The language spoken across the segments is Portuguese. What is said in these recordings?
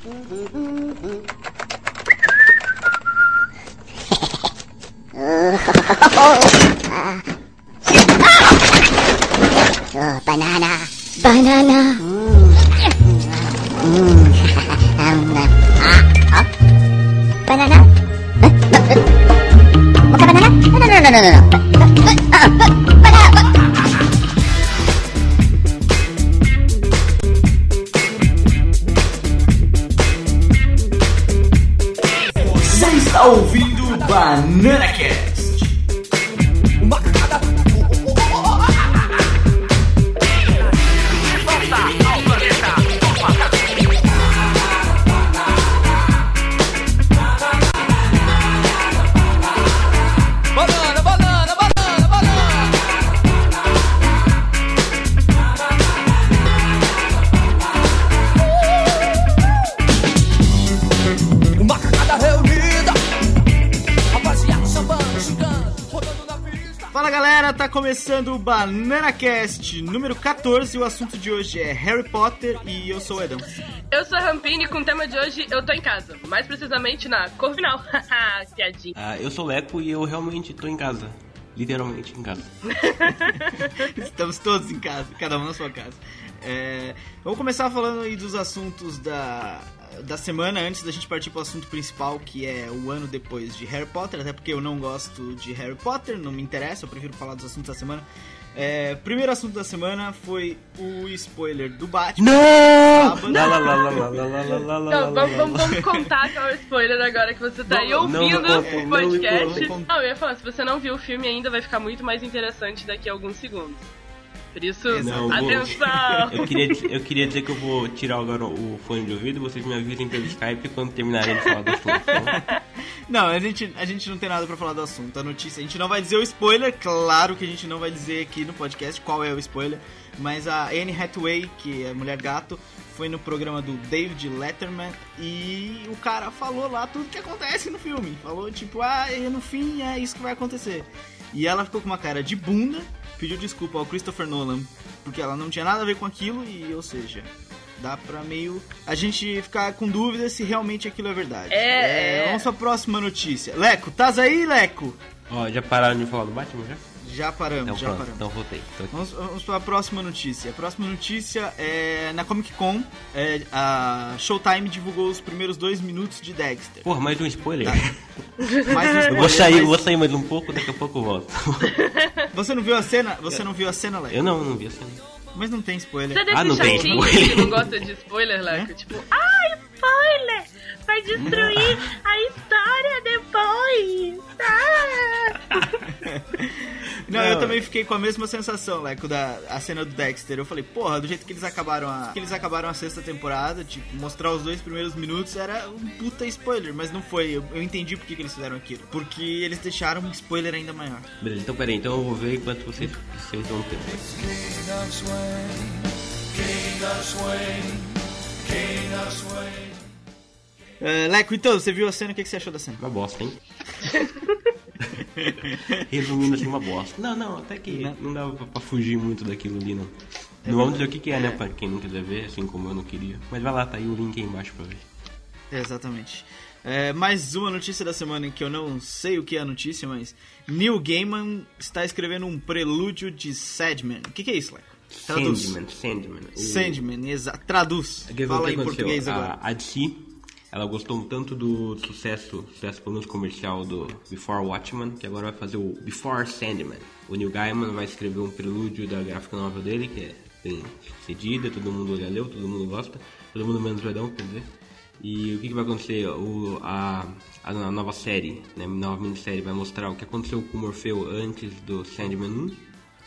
Oh, número 14. O assunto de hoje é Harry Potter e eu sou o Edão. Eu sou a Rampini e com o tema de hoje eu tô em casa. Mais precisamente na Corvinal. Haha, Piadinha. Ah, eu sou Leco e eu realmente tô em casa. Literalmente em casa. Estamos todos em casa, cada um na sua casa. É, vamos começar falando aí dos assuntos da, da semana, antes da gente partir pro assunto principal, que é o ano depois de Harry Potter, até porque eu não gosto de Harry Potter, não me interessa, eu prefiro falar dos assuntos da semana. É, primeiro assunto da semana foi o spoiler do Batman. Não! Vamos, contar qual é o spoiler agora que você tá não, aí ouvindo não, não, o podcast. Não, eu ia falar, se você não viu o filme ainda, vai ficar muito mais interessante daqui a alguns segundos. Por isso, Não, eu vou- atenção! Eu queria, dizer- eu queria dizer que eu vou tirar agora o fone de ouvido e vocês me avisem pelo Skype quando terminarem de falar do assunto. tá? Não, a gente, a gente não tem nada pra falar do assunto. A notícia, a gente não vai dizer o spoiler, claro que a gente não vai dizer aqui no podcast qual é o spoiler, mas a Anne Hathaway, que é mulher gato, foi no programa do David Letterman e o cara falou lá tudo que acontece no filme. Falou tipo, ah, e no fim é isso que vai acontecer. E ela ficou com uma cara de bunda, pediu desculpa ao Christopher Nolan, porque ela não tinha nada a ver com aquilo e, ou seja, dá pra meio a gente ficar com dúvida se realmente aquilo é verdade. É, é. Vamos pra próxima notícia. Leco, tás aí, Leco? Ó, já pararam de falar do Batman já? Já paramos, Então já pronto, paramos. então voltei. Vamos, vamos para a próxima notícia. A próxima notícia é na Comic Con. é, a Showtime divulgou os primeiros dois minutos de Dexter. Porra, mais um spoiler. Mais um Eu spoiler, vou sair, mas eu vou sair mais um pouco, daqui a pouco eu volto. Você não viu a cena? Você não viu a cena, Leco? Eu não, não vi assim. Mas não tem spoiler. Você é desse Ah, não tem chatinho spoiler. que não gosta de spoiler, Leco? Tipo, ah, spoiler! Vai destruir a história depois! Ah! Não, eu também fiquei com a mesma sensação, Leco, da a cena do Dexter. Eu falei, porra, do jeito que eles acabaram a, que eles acabaram a sexta temporada, tipo, mostrar os dois primeiros minutos era um puta spoiler, mas não foi. Eu, eu entendi por que, que eles fizeram aquilo. Porque eles deixaram um spoiler ainda maior. Beleza, então peraí, então eu vou ver enquanto vocês, vocês vão ter. King of swing, king of swing, king of swing. É, Leco, então, você viu a cena, o que, que você achou da cena? Uma bosta, hein? Resumindo assim, uma bosta. Não, não, até que Não. não dava pra, pra fugir muito daquilo ali, não. Não vamos dizer o que, que é, né, pra quem não quiser ver, assim como eu não queria. Mas vai lá, tá aí o link aí embaixo pra ver. É, exatamente. É, mais uma notícia da semana em que eu não sei o que é a notícia, mas Neil Gaiman está escrevendo um prelúdio de Sandman. O que, que é isso, Leco? Traduz. Sandman, Sandman. O- Sandman, exa traduz. É Fala em português a, agora. A DC, ela gostou tanto do sucesso, sucesso pelo menos comercial do Before Watchmen, que agora vai fazer o Before Sandman. O Neil Gaiman vai escrever um prelúdio da gráfica nova dele, que é bem cedida, todo mundo já leu, todo mundo gosta, todo mundo menos o Edão, quer dizer. E o que, que vai acontecer? O, a, a nova série, né, a nova minissérie vai mostrar o que aconteceu com o Morfeu antes do Sandman 1,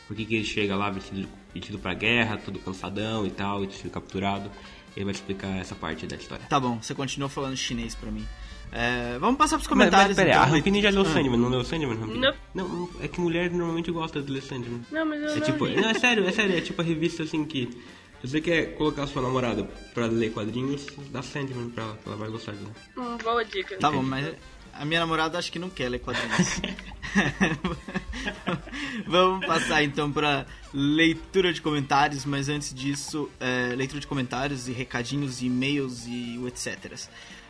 por que que ele chega lá vestido, vestido pra guerra, todo cansadão e tal, e sido capturado. Ele vai explicar essa parte da história. Tá bom, você continua falando chinês pra mim. É, vamos passar pros Mas, mas comentários. pera aí, então. a Rampini já leu Ah. Sandman, não leu Sandman, Rampini? Não. Não, é que mulher normalmente gosta de ler Sandman. Não, mas eu É não tipo, li. não, é sério, é sério, é tipo a revista assim que se você quer colocar sua namorada pra ler quadrinhos, dá Sandman pra ela, que ela vai gostar de ler. Hum, boa dica. Tá bom, mas A minha namorada acho que não quer ler quadrinhos. Vamos passar então para leitura de comentários, mas antes disso, é, leitura de comentários e recadinhos, e e-mails e etc.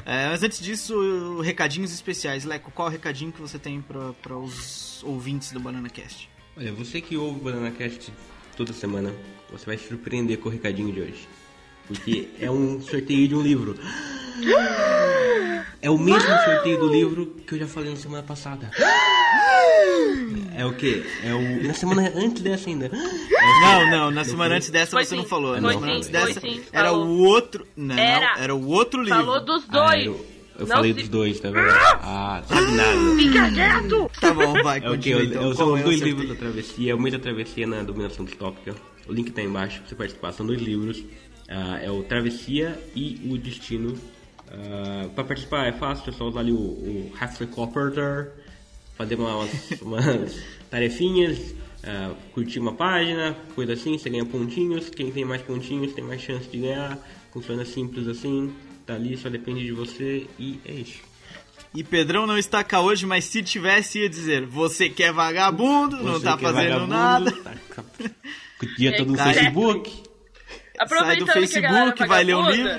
É, mas antes disso, recadinhos especiais. Leco, qual o recadinho que você tem para os ouvintes do Banana Cast? Olha, você que ouve o Banana Cast toda semana, você vai se surpreender com o recadinho de hoje. Porque é um sorteio de um livro. É o mesmo sorteio do livro que eu já falei na semana passada. É o quê? É o. Na semana antes dessa ainda. Não, não, na semana antes dessa Foi você sim. não falou. Foi Na sim, semana antes foi dessa sim, era falou. o outro. Não, Era. era o outro livro. Falou dos Ah, dois. eu eu Não falei se- dos dois, tá vendo? Ah, sabe nada. Fica quieto! Tá bom, vai, É continua então. São os é dois livros da travessia, é o meio da travessia na dominação distópica. O link tá embaixo pra você participar. São dois livros. Ah, é o Travessia e o Destino. Ah, pra participar é fácil, é só usar ali o, o Cooperator, fazer uma- umas, umas tarefinhas, ah, curtir uma página, coisa assim, você ganha pontinhos. Quem tem mais pontinhos tem mais chance de ganhar. Funciona simples assim, tá ali, só depende de você e é isso. E Pedrão não está cá hoje, mas se tivesse ia dizer, você que é vagabundo, não Você tá que é fazendo vagabundo, nada. Tá o dia todo no Facebook. Sai do Aproveitando que a Facebook, é vai ler um livro.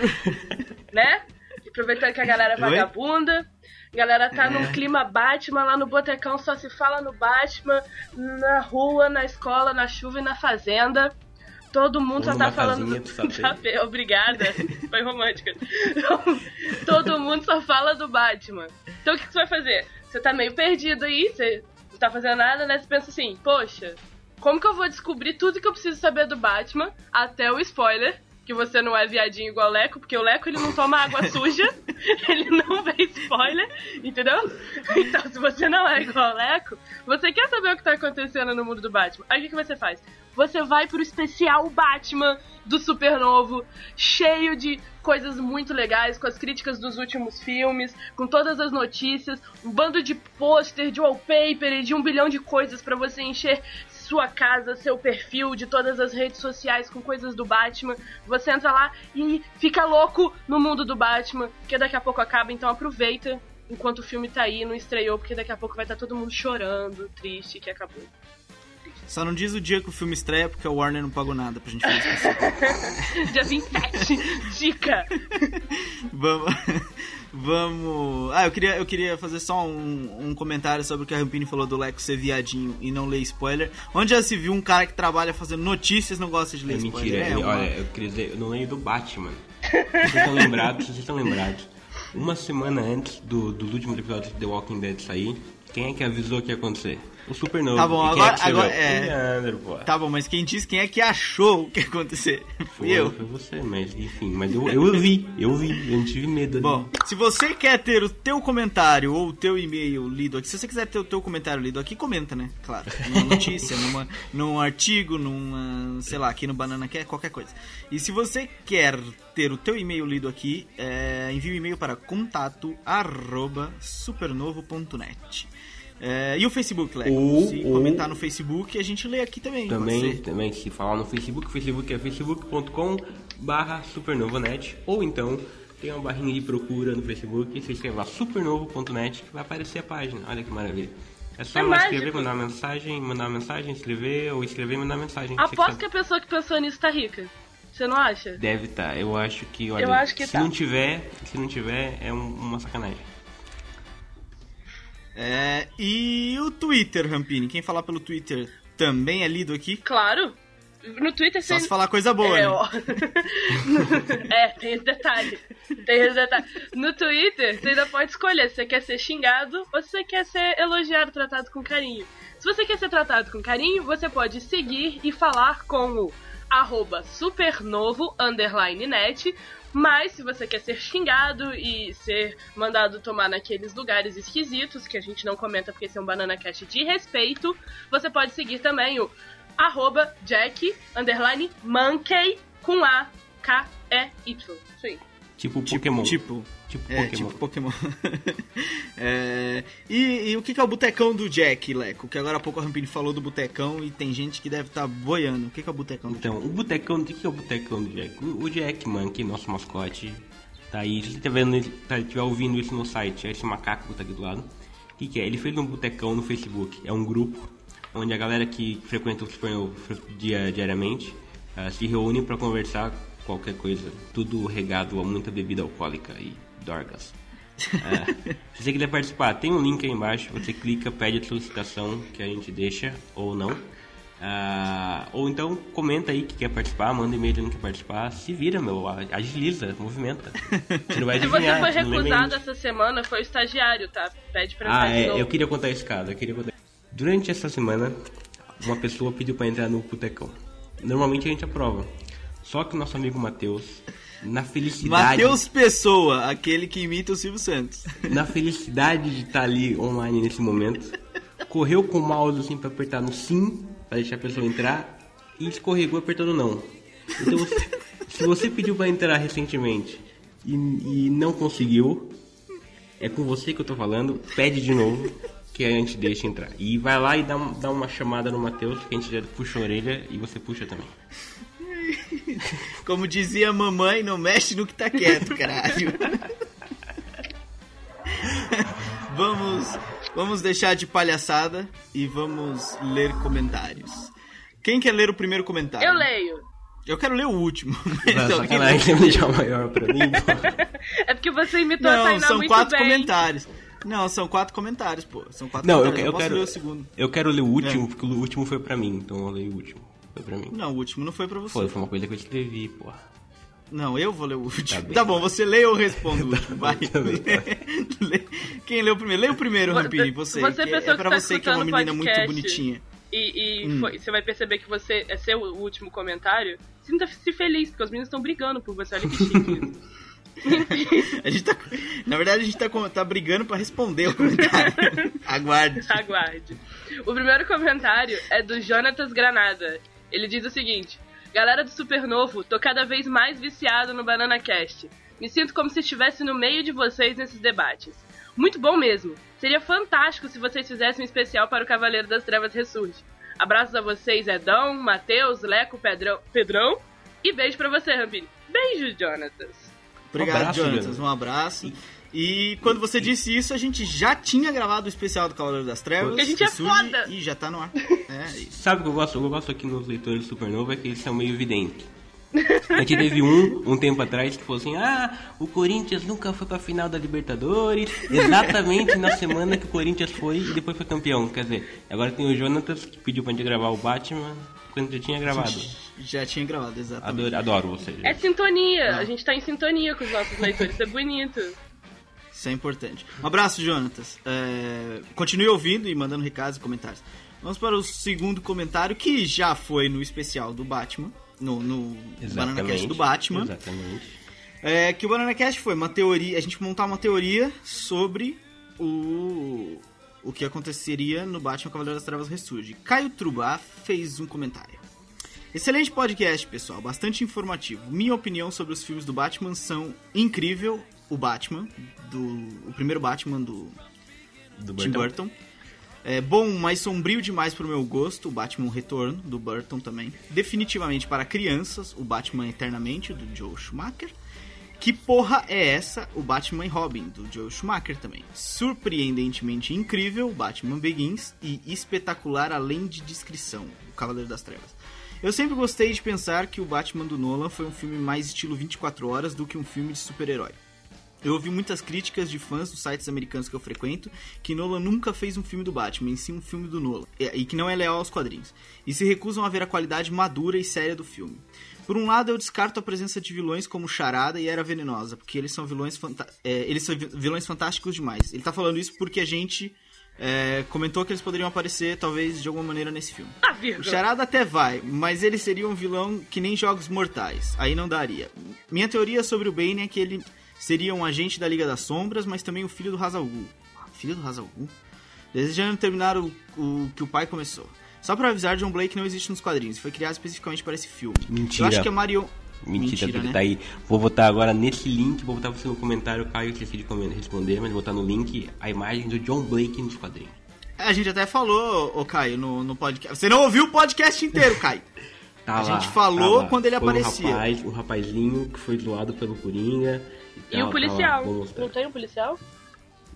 né? Aproveitando que a galera é vagabunda, a galera tá É. num clima Batman lá no Botecão, só se fala no Batman, na rua, na escola, na chuva e na fazenda. Todo mundo Ou só tá falando casinha do. Obrigada. Foi romântica. Todo mundo só fala do Batman. Então o que que você vai fazer? Você tá meio perdido aí, você não tá fazendo nada, né? Você pensa assim, poxa, como que eu vou descobrir tudo que eu preciso saber do Batman até o spoiler? Que você não é viadinho igual o Leco, porque o Leco ele não toma água suja, ele não vê spoiler, entendeu? Então, se você não é igual o Leco, você quer saber o que tá acontecendo no mundo do Batman. Aí o que, que você faz? Você vai pro especial Batman do Supernovo, cheio de coisas muito legais, com as críticas dos últimos filmes, com todas as notícias, um bando de pôster, de wallpaper e de um bilhão de coisas pra você encher sua casa, seu perfil de todas as redes sociais com coisas do Batman. Você entra lá e fica louco no mundo do Batman, que daqui a pouco acaba, então aproveita enquanto o filme tá aí, não estreou, porque daqui a pouco vai estar todo mundo chorando, triste que acabou. Só não diz o dia que o filme estreia, porque o Warner não pagou nada pra gente fazer especial. Dia 27, dica! Vamos. Vamos. Ah, eu queria, eu queria fazer só um, um comentário sobre o que a Rampini falou do Leco ser viadinho e não ler spoiler. Onde já se viu um cara que trabalha fazendo notícias e não gosta de ler É spoiler? mentira, É uma- olha, eu queria dizer, eu não leio do Batman. Vocês estão lembrados, vocês estão lembrados. Uma semana antes do, do último episódio de The Walking Dead sair, quem é que avisou que ia acontecer? O Supernova. Tá bom, agora- é agora- é. Leandro, pô. Tá bom, mas quem disse quem é que achou o que ia acontecer? Fui eu. foi você, mas enfim, mas eu, eu vi, eu vi, eu não tive medo ali. Bom, se você quer ter o teu comentário ou o teu e-mail lido aqui, se você quiser ter o teu comentário lido aqui, comenta, né? Claro. Numa notícia, numa, num artigo, numa, sei lá, aqui no Banana Quer, qualquer coisa. E se você quer ter o teu e-mail lido aqui, é, envie o e-mail para contato arroba supernovo.net. É, e o Facebook, Leco? Ou- se ou- comentar no Facebook, a gente lê aqui também. Também, também, se falar no Facebook, Facebook é facebook.com barra supernovanet ou então tem uma barrinha de procura no Facebook, você escreve lá supernovo.net que vai aparecer a página, olha que maravilha. É só É mágico. escrever, mandar uma mensagem, mandar uma mensagem, escrever ou escrever e mandar mensagem. Você Aposto que que a pessoa que pensou nisso tá rica. Você não acha? Deve estar, eu acho que, olha, Eu acho que se tá. não tiver, se não tiver, é um- uma sacanagem. É, e o Twitter, Rampini? Quem falar pelo Twitter também é lido aqui? Claro. No Twitter Só você. se falar coisa boa, é, né? ó. é, tem esse detalhe. Tem esse detalhe. No Twitter, você ainda pode escolher se você quer ser xingado ou se você quer ser elogiado, tratado com carinho. Se você quer ser tratado com carinho, você pode seguir e falar com o arroba supernovo underline net. Mas se você quer ser xingado e ser mandado tomar naqueles lugares esquisitos, que a gente não comenta porque esse é um Banana Cast de respeito, você pode seguir também o arroba Jack underline Monkey com A K E Y. Isso aí. Tipo Pokémon. Tipo, Tipo é, Pokémon. tipo Pokémon. É, e, e o que que é o botecão do Jack, Leco? Que agora há pouco a Rampini falou do botecão e tem gente que deve estar boiando. O que que é o botecão do Então, o botecão, o que que é o botecão do Jack? O, o Jack Monkey, nosso mascote, Tá aí, se estiver vendo, tá, estiver ouvindo isso no site, é esse macaco que tá aqui do lado. O que, que é? Ele fez um botecão no Facebook. É um grupo onde a galera que frequenta o dia, diariamente ah, se reúne para conversar qualquer coisa. Tudo regado a muita bebida alcoólica e dorgas. É, se você quiser participar, tem um link aí embaixo. Você clica, pede a solicitação que a gente deixa ou não. Ah, ou então comenta aí que quer participar, manda e-mail que quer participar. Se vira, meu, agiliza, movimenta. Você não vai Se você adivinhar, foi você não lembra recusado essa semana, foi o estagiário, tá? Pede pra Ah, é, eu queria contar esse caso, eu queria contar. Durante essa semana, uma pessoa pediu pra entrar no Botecão. Normalmente a gente aprova. Só que o nosso amigo Matheus, na felicidade, Matheus Pessoa, aquele que imita o Silvio Santos. na felicidade de estar ali online nesse momento, correu com o mouse assim pra apertar no sim, pra deixar a pessoa entrar, e escorregou apertando não. Então, se você pediu pra entrar recentemente e, e não conseguiu, é com você que eu tô falando, pede de novo que a gente deixa entrar. E vai lá e dá, um- dá uma chamada no Matheus, que a gente já puxa a orelha e você puxa também. Como dizia a mamãe, não mexe no que tá quieto, caralho. vamos, vamos deixar de palhaçada e vamos ler comentários. Quem quer ler o primeiro comentário? Eu leio. Eu quero ler o último. mas Não, sacanagem, me deixar maior pra mim, pô. É porque você imitou a Não, Tainá são muito quatro bem. comentários. Não, são quatro comentários, pô. São quatro Não, eu, comentários. eu posso quero. ler o segundo. Eu quero ler o último, É. porque o último foi pra mim, então eu leio o último. Foi pra mim. Não, o último não foi pra você. Foi, foi uma coisa que eu escrevi, porra. Não, eu vou ler o último. Tá Tá, bem. bom, você lê ou eu respondo o último? Vai. tá bem, Lê. Quem lê o primeiro? Lê o primeiro, Você- Rampini, você. você é que pra tá você que é uma menina muito bonitinha. E, e Hum. foi- você vai perceber que você é seu último comentário. Sinta-se feliz, porque os meninos estão brigando por você. Olha que chique. A gente tá, na verdade, a gente tá, tá brigando pra responder o comentário. Aguarde. Aguarde. O primeiro comentário é do Jonatas Granada. Ele diz o seguinte: Galera do Supernovo, tô cada vez mais viciado no Banana Cast. Me sinto como se estivesse no meio de vocês nesses debates. Muito bom mesmo. Seria fantástico se vocês fizessem um especial para o Cavaleiro das Trevas Ressurge. Abraços a vocês, Edão, Matheus, Leco, Pedrão, Pedrão. E beijo pra você, Rampini. Beijo, Jonatas. Obrigado, abraço, Jonatas. Jonas. Um abraço. E quando você disse isso, a gente já tinha gravado o especial do Cavaleiro das Trevas. Porque a gente é foda. E já tá no ar. É isso. Sabe o que eu gosto? Eu gosto aqui nos leitores do Supernova é que eles são meio evidentes. A gente teve um, um tempo atrás, que falou assim: Ah, o Corinthians nunca foi pra final da Libertadores. Exatamente na semana que o Corinthians foi e depois foi campeão. Quer dizer, agora tem o Jonatas que pediu pra gente gravar o Batman quando já tinha gravado. Já tinha gravado, exatamente. Adoro, adoro você. É sintonia. Ah. A gente tá em sintonia com os nossos leitores. É bonito. Isso é importante. Um abraço, Jonatas. É, continue ouvindo e mandando recados e comentários. Vamos para o segundo comentário, que já foi no especial do Batman, no, no Banana Cast do Batman. Exatamente. É, que o Banana Cast foi uma teoria, a gente montar uma teoria sobre o, o que aconteceria no Batman Cavaleiro das Trevas Ressurge. Caio Trubá fez um comentário. Excelente podcast, pessoal, bastante informativo. Minha opinião sobre os filmes do Batman são incrível. O Batman, do, o primeiro Batman do Do Tim Burton. É bom, mas sombrio demais pro meu gosto, o Batman Retorno, do Burton também. Definitivamente para crianças, o Batman Eternamente, do Joe Schumacher. Que porra é essa? O Batman e Robin, do Joe Schumacher também. Surpreendentemente incrível, o Batman Begins. E espetacular além de descrição, o Cavaleiro das Trevas. Eu sempre gostei de pensar que o Batman do Nolan foi um filme mais estilo 24 horas do que um filme de super-herói. Eu ouvi muitas críticas de fãs dos sites americanos que eu frequento que Nolan nunca fez um filme do Batman, em sim um filme do Nolan, e que não é leal aos quadrinhos, e se recusam a ver a qualidade madura e séria do filme. Por um lado, eu descarto a presença de vilões como Charada e Era Venenosa, porque eles são vilões, é, eles são vi- vilões fantásticos demais. Ele tá falando isso porque a gente é, comentou que eles poderiam aparecer, talvez, de alguma maneira nesse filme. Ah, O. Charada até vai, mas ele seria um vilão que nem Jogos Mortais. Aí não daria. Minha teoria sobre o Bane é que ele seria um agente da Liga das Sombras, mas também o filho do Hazal Ghul. Filho do Hazal Ghul? Desejando terminar o, o que o pai começou. Só pra avisar, John Blake não existe nos quadrinhos. Foi criado especificamente para esse filme. Mentira. Eu acho que a Marion... Mentira, né? tá aí. Vou botar agora nesse link, vou botar você no comentário, Caio, esqueci de responder, mas vou botar no link a imagem do John Blake nos quadrinhos. A gente até falou, ô Caio, no, no podcast. Você não ouviu o podcast inteiro, Caio. Tá A lá, gente falou tá quando ele Foi aparecia. Um rapaz, um rapazinho que foi zoado pelo Coringa. E o policial? Não tem um policial?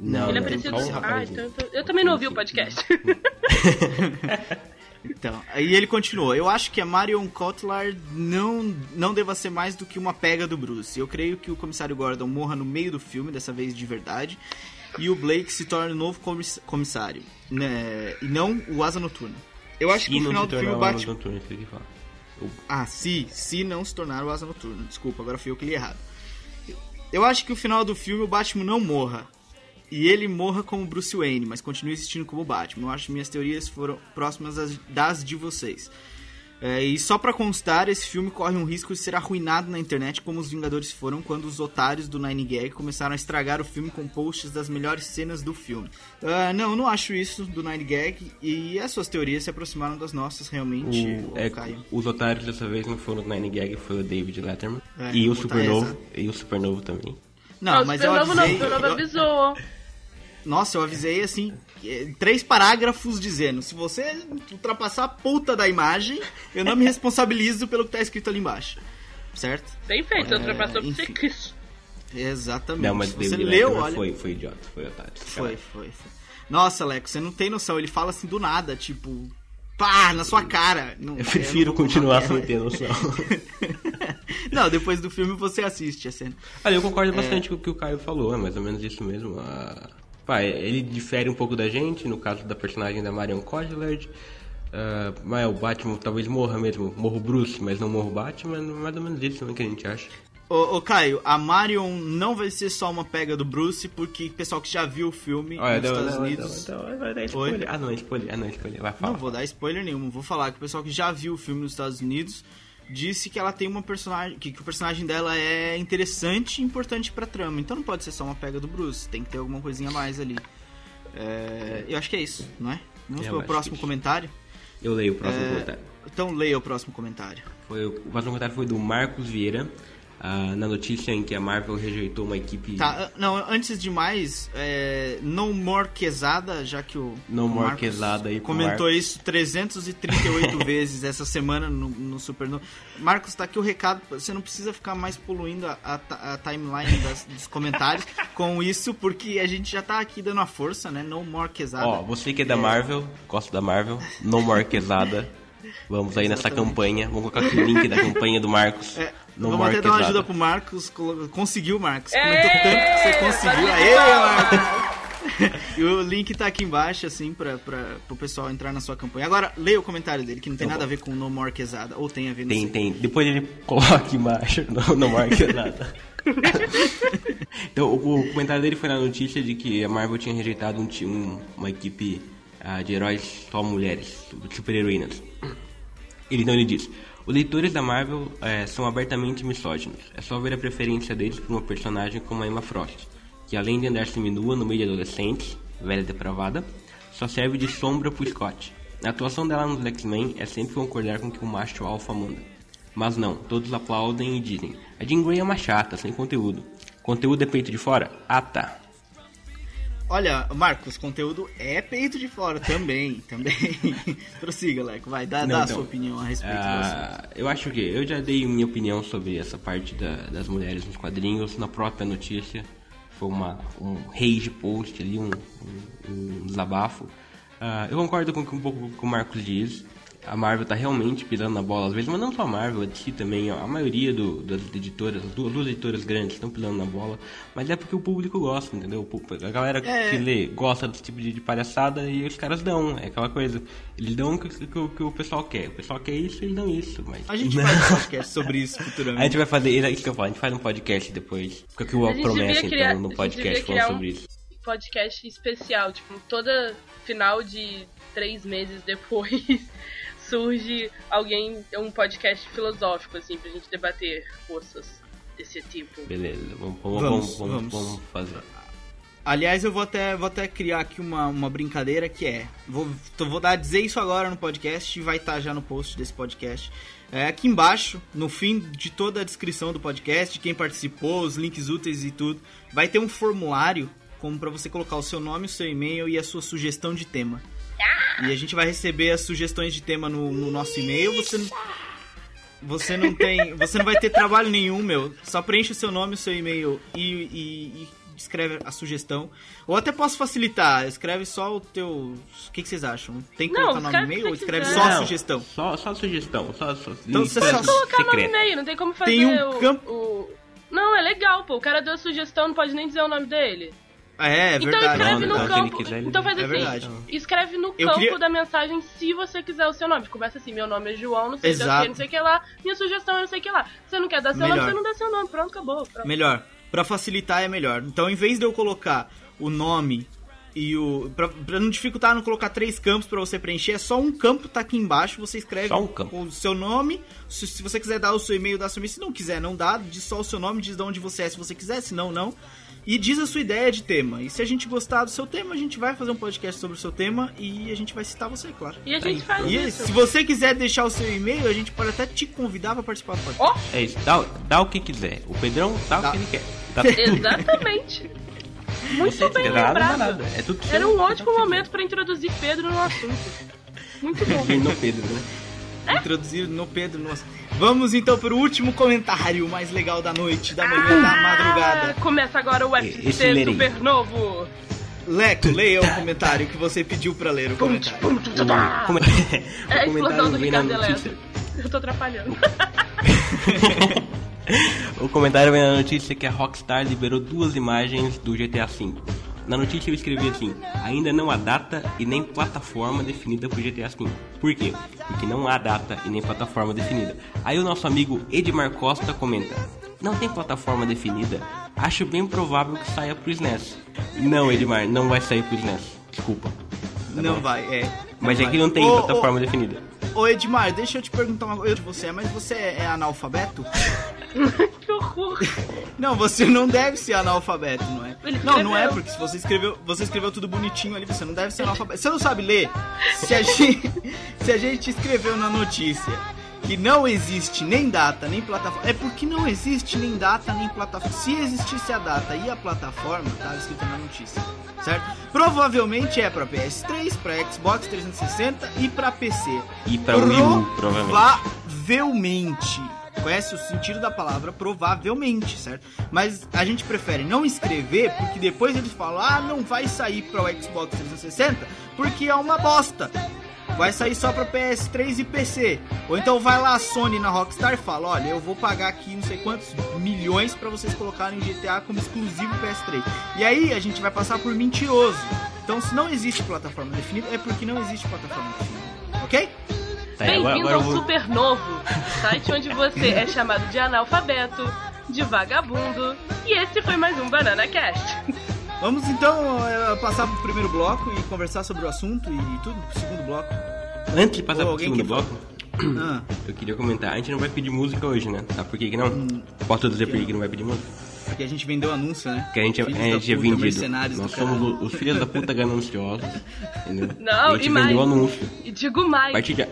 Não, Ele é não, parecido. só o Ah, então eu, tô- eu também não ouvi o podcast. Então, aí ele continuou. Eu acho que a Marion Cotillard não, não deva ser mais do que uma pega do Bruce. Eu creio que o comissário Gordon morra no meio do filme, dessa vez de verdade, e o Blake se torne o novo comiss- comissário, né? E não o Asa Noturna. Eu acho que E no não final se do filme que fala. Ah, se, se não se tornar o Asa Noturna. Desculpa, agora fui eu que li errado. Eu acho que o final do filme o Batman não morra. E ele morra como Bruce Wayne, mas continue existindo como Batman. Eu acho que minhas teorias foram próximas das de vocês. É, e só pra constar, esse filme corre um risco de ser arruinado na internet, como os Vingadores foram quando os otários do Nine Gag começaram a estragar o filme com posts das melhores cenas do filme. Ah, não, não acho isso do Nine Gag, e as suas teorias se aproximaram das nossas, realmente, O- é, Caio. os otários dessa vez não foram o Nine Gag, foi o David Letterman. É, e o Supernovo. E o Supernovo também. Não, o mas eu não, avisei... Supernovo eu- avisou. Nossa, eu avisei assim, três parágrafos dizendo: se você ultrapassar a puta da imagem, eu não me responsabilizo pelo que tá escrito ali embaixo. Certo? Bem feito, É, ultrapassou por enfim. ser Cristo. Exatamente. Não, mas você leu, olha. foi, foi idiota, foi otário. Foi, foi, foi. Nossa, Leco, você não tem noção. Ele fala assim do nada, tipo, pá, na sua cara. Não, Eu prefiro não vou continuar sem dela. ter noção. não, depois do filme você assiste a cena. Olha, eu É. concordo bastante com o que o Caio falou, é mais ou menos isso mesmo. Ah, pá, ele difere um pouco da gente, no caso da personagem da Marion Cotillard. Ah, mas o Batman talvez morra mesmo, morra o Bruce, mas não morra o Batman, mais ou menos isso né, que a gente acha. Ô, ô, Caio, a Marion não vai ser só uma pega do Bruce, porque o pessoal que já viu o filme Olha, nos não, Estados não, Unidos... não, não, vai dar spoiler. Ah, não, spoiler, ah, não, spoiler, vai Não falar. vou dar spoiler nenhum, vou falar que o pessoal que já viu o filme nos Estados Unidos disse que ela tem uma personagem. Que, que o personagem dela é interessante e importante pra trama. Então não pode ser só uma pega do Bruce, tem que ter alguma coisinha a mais ali. É, eu acho que é isso, não é? Vamos Eu pro acho próximo que- comentário? Eu leio o próximo É, comentário. Então leia o próximo comentário. Foi, o próximo comentário foi do Marcos Vieira, ah, na notícia em que a Marvel rejeitou uma equipe... Tá, não, antes de mais, é, No More Quesada, já que o No o More Quesada aí comentou isso 338 vezes essa semana no, no Supernova. Marcos, tá aqui o recado, você não precisa ficar mais poluindo a, a- a timeline das- dos comentários com isso, porque a gente já tá aqui dando a força, né? No More Quesada. Ó, você que é da Marvel, gosta da Marvel, no more quesada. Vamos aí nessa Exatamente. campanha. Vamos colocar aqui o link da campanha do Marcos. É, no vamos até dar uma ajuda pro Marcos. Conseguiu, Marcos. É, Comentou tanto que você conseguiu. Aê. Marcos! E o link tá aqui embaixo, assim, pra, pra, pro pessoal entrar na sua campanha. Agora, leia o comentário dele, que não tem Tá nada a ver com No More Quesada. Ou tem a ver, Tem, sei. tem. Depois ele coloca aqui embaixo, no, no more quesada. então, o, o comentário dele foi na notícia de que a Marvel tinha rejeitado um, um- uma equipe ah, de heróis só mulheres, super-heroínas. Ele não ele diz: Os leitores da Marvel eh, são abertamente misóginos. É só ver a preferência deles por uma personagem como a Emma Frost, que além de andar seminua no meio de adolescentes, velha depravada, só serve de sombra pro Scott. A atuação dela nos X-Men é sempre concordar com o que o macho alfa manda. Mas não, todos aplaudem e dizem: A Jean Grey é uma chata, sem conteúdo. Conteúdo é peito de fora? Ah tá. Olha, Marcos, conteúdo é peito de fora também. também. Prossiga, Leco. Vai, dá, Não, dá a então, sua opinião a respeito assunto. Ah, eu acho que eu já dei minha opinião sobre essa parte da- das mulheres nos quadrinhos na própria notícia. Foi uma, um rage post ali, um, um- um desabafo. Ah, eu concordo com, um pouco com o que o Marcos diz. A Marvel tá realmente pisando na bola às vezes, mas não só a Marvel, a DC também. ó, a maioria do- das editoras, as duas, duas editoras grandes estão pisando na bola, mas é porque o público gosta, entendeu? A galera É. que lê gosta desse tipo de, de palhaçada e os caras dão. É aquela coisa. Eles dão o que, que o- que o pessoal quer. O pessoal quer isso, eles dão isso. Mas... A gente faz um podcast sobre isso futuramente. A gente vai fazer, é isso que eu falo, a gente faz um podcast depois. Fica aqui A a gente promessa devia criar- então no podcast falando criar um- sobre isso. podcast especial, tipo, toda final de três meses depois surge alguém, um podcast filosófico, assim, pra gente debater forças desse tipo. Beleza, vamos, vamos, Vamos, vamos, vamos, fazer. Aliás, eu vou até, vou até criar aqui uma, uma brincadeira que é. Vou, vou dar dizer isso agora no podcast e vai estar já no post desse podcast. É, aqui embaixo, no fim de toda a descrição do podcast, quem participou, os links úteis e tudo, vai ter um formulário como para você colocar o seu nome, o seu e-mail e a sua sugestão de tema. E a gente vai receber as sugestões de tema no, no nosso e-mail. Você Você não tem. Você não vai ter trabalho nenhum, meu. Só preenche o seu nome, o seu e-mail e, e- e escreve a sugestão. Ou até posso facilitar, escreve só o teu. O que, que vocês acham? Tem que Não, colocar nome no e-mail ou escreve quiser. só a Não, sugestão? Só, só sugestão, só, só Então você só- Colocar nome no e-mail, não tem como fazer Tem um o, campo- o- Não, é legal, pô. O cara deu a sugestão, não pode nem dizer o nome dele. É, é então verdade. escreve Não, no não, campo. quiser, ele- então faz É assim. verdade. Escreve no Eu campo queria- da mensagem se você quiser o seu nome. Começa assim, meu nome é João, não sei se Exato. não sei o que lá. Minha sugestão é não sei o que lá. Se você não quer dar seu Melhor. nome, você não dá seu nome. Pronto, acabou. Pronto. Melhor. Pra facilitar é melhor. Então, em vez de eu colocar o nome e o. Pra, pra não dificultar, não colocar três campos pra você preencher, é só um campo, tá aqui embaixo. Você escreve Só um campo. o seu nome. Se, se você quiser dar o seu e-mail, dá seu e-mail. Se não quiser, não dá. Diz só o seu nome, diz de onde você é se você quiser, se não, não. E diz a sua ideia de tema. E se a gente gostar do seu tema, a gente vai fazer um podcast sobre o seu tema e a gente vai citar você, claro. E a gente faz E isso. se você quiser deixar o seu e-mail, a gente pode até te convidar pra participar do podcast. Ó, É isso, dá, dá o que quiser. O Pedrão dá, Dá. o que ele quer. Dá exatamente. Muito Você bem lembrado. nada. É tudo Era um ótimo momento pra introduzir Pedro no assunto. Muito bom. No Pedro, né? Introduzir no Pedro. Nossa. Vamos então pro último comentário mais legal da noite, da manhã, da madrugada. Ah, começa agora o UFC. Super Novo. Leco, leia o comentário que você pediu pra ler o comentário. Tum. O, come- É a o explosão do Ricardo notícia. Eletro. Eu tô atrapalhando. O comentário vem na notícia que a Rockstar liberou duas imagens do GTA V. Na notícia eu escrevi assim: ainda não há data e nem plataforma definida para o GTA V. Por quê? Porque não há data e nem plataforma definida. Aí o nosso amigo Edmar Costa comenta: não tem plataforma definida? Acho bem provável que saia pro SNES. Não, Edmar, não vai sair pro SNES. Desculpa. Tá Não bom? vai, é. Mas vai. aqui não tem Ô, plataforma definida. Ô, ô, Edmar, deixa eu te perguntar uma coisa de você, mas você é analfabeto? que horror. Não, você não deve ser analfabeto, não é? Ele Não, não é porque se você escreveu, você escreveu tudo bonitinho ali, você não deve ser analfabeto. Você não sabe ler? Se a gente, se a gente escreveu na notícia que não existe nem data, nem plataforma, é porque não existe nem data, nem plataforma. Se existisse a data e a plataforma, tava escrito na notícia, certo? Provavelmente é pra PS3, pra Xbox 360 e pra PC. E pra Wii U, provavelmente. Provavelmente. Conhece o sentido da palavra provavelmente, certo? Mas a gente prefere não escrever porque depois eles falam: ah, não vai sair para o Xbox 360 porque é uma bosta. Vai sair só para PS3 e PC. Ou então vai lá a Sony na Rockstar e fala: olha, eu vou pagar aqui não sei quantos milhões para vocês colocarem GTA como exclusivo PS3. E aí a gente vai passar por mentiroso. Então, se não existe plataforma definida, é porque não existe plataforma definida. Ok? Tá, Bem-vindo ao. Super Novo, site onde você é chamado de analfabeto, de vagabundo, e esse foi mais um Banana Cast. Vamos então eh, passar pro primeiro bloco e conversar sobre o assunto e tudo pro segundo bloco. Antes de passar Ou pro segundo que bloco, Ah, eu queria comentar. A gente não vai pedir música hoje, né? Sabe por que, que não? Hum, Posso dizer por que, que não vai pedir música? porque a gente vendeu anúncio, né? Porque a gente, é- a gente é vendido. Nós somos os filhos da puta gananciosos. Entendeu? Não, a gente e mais. vendeu anúncio. E digo A mais, partir de.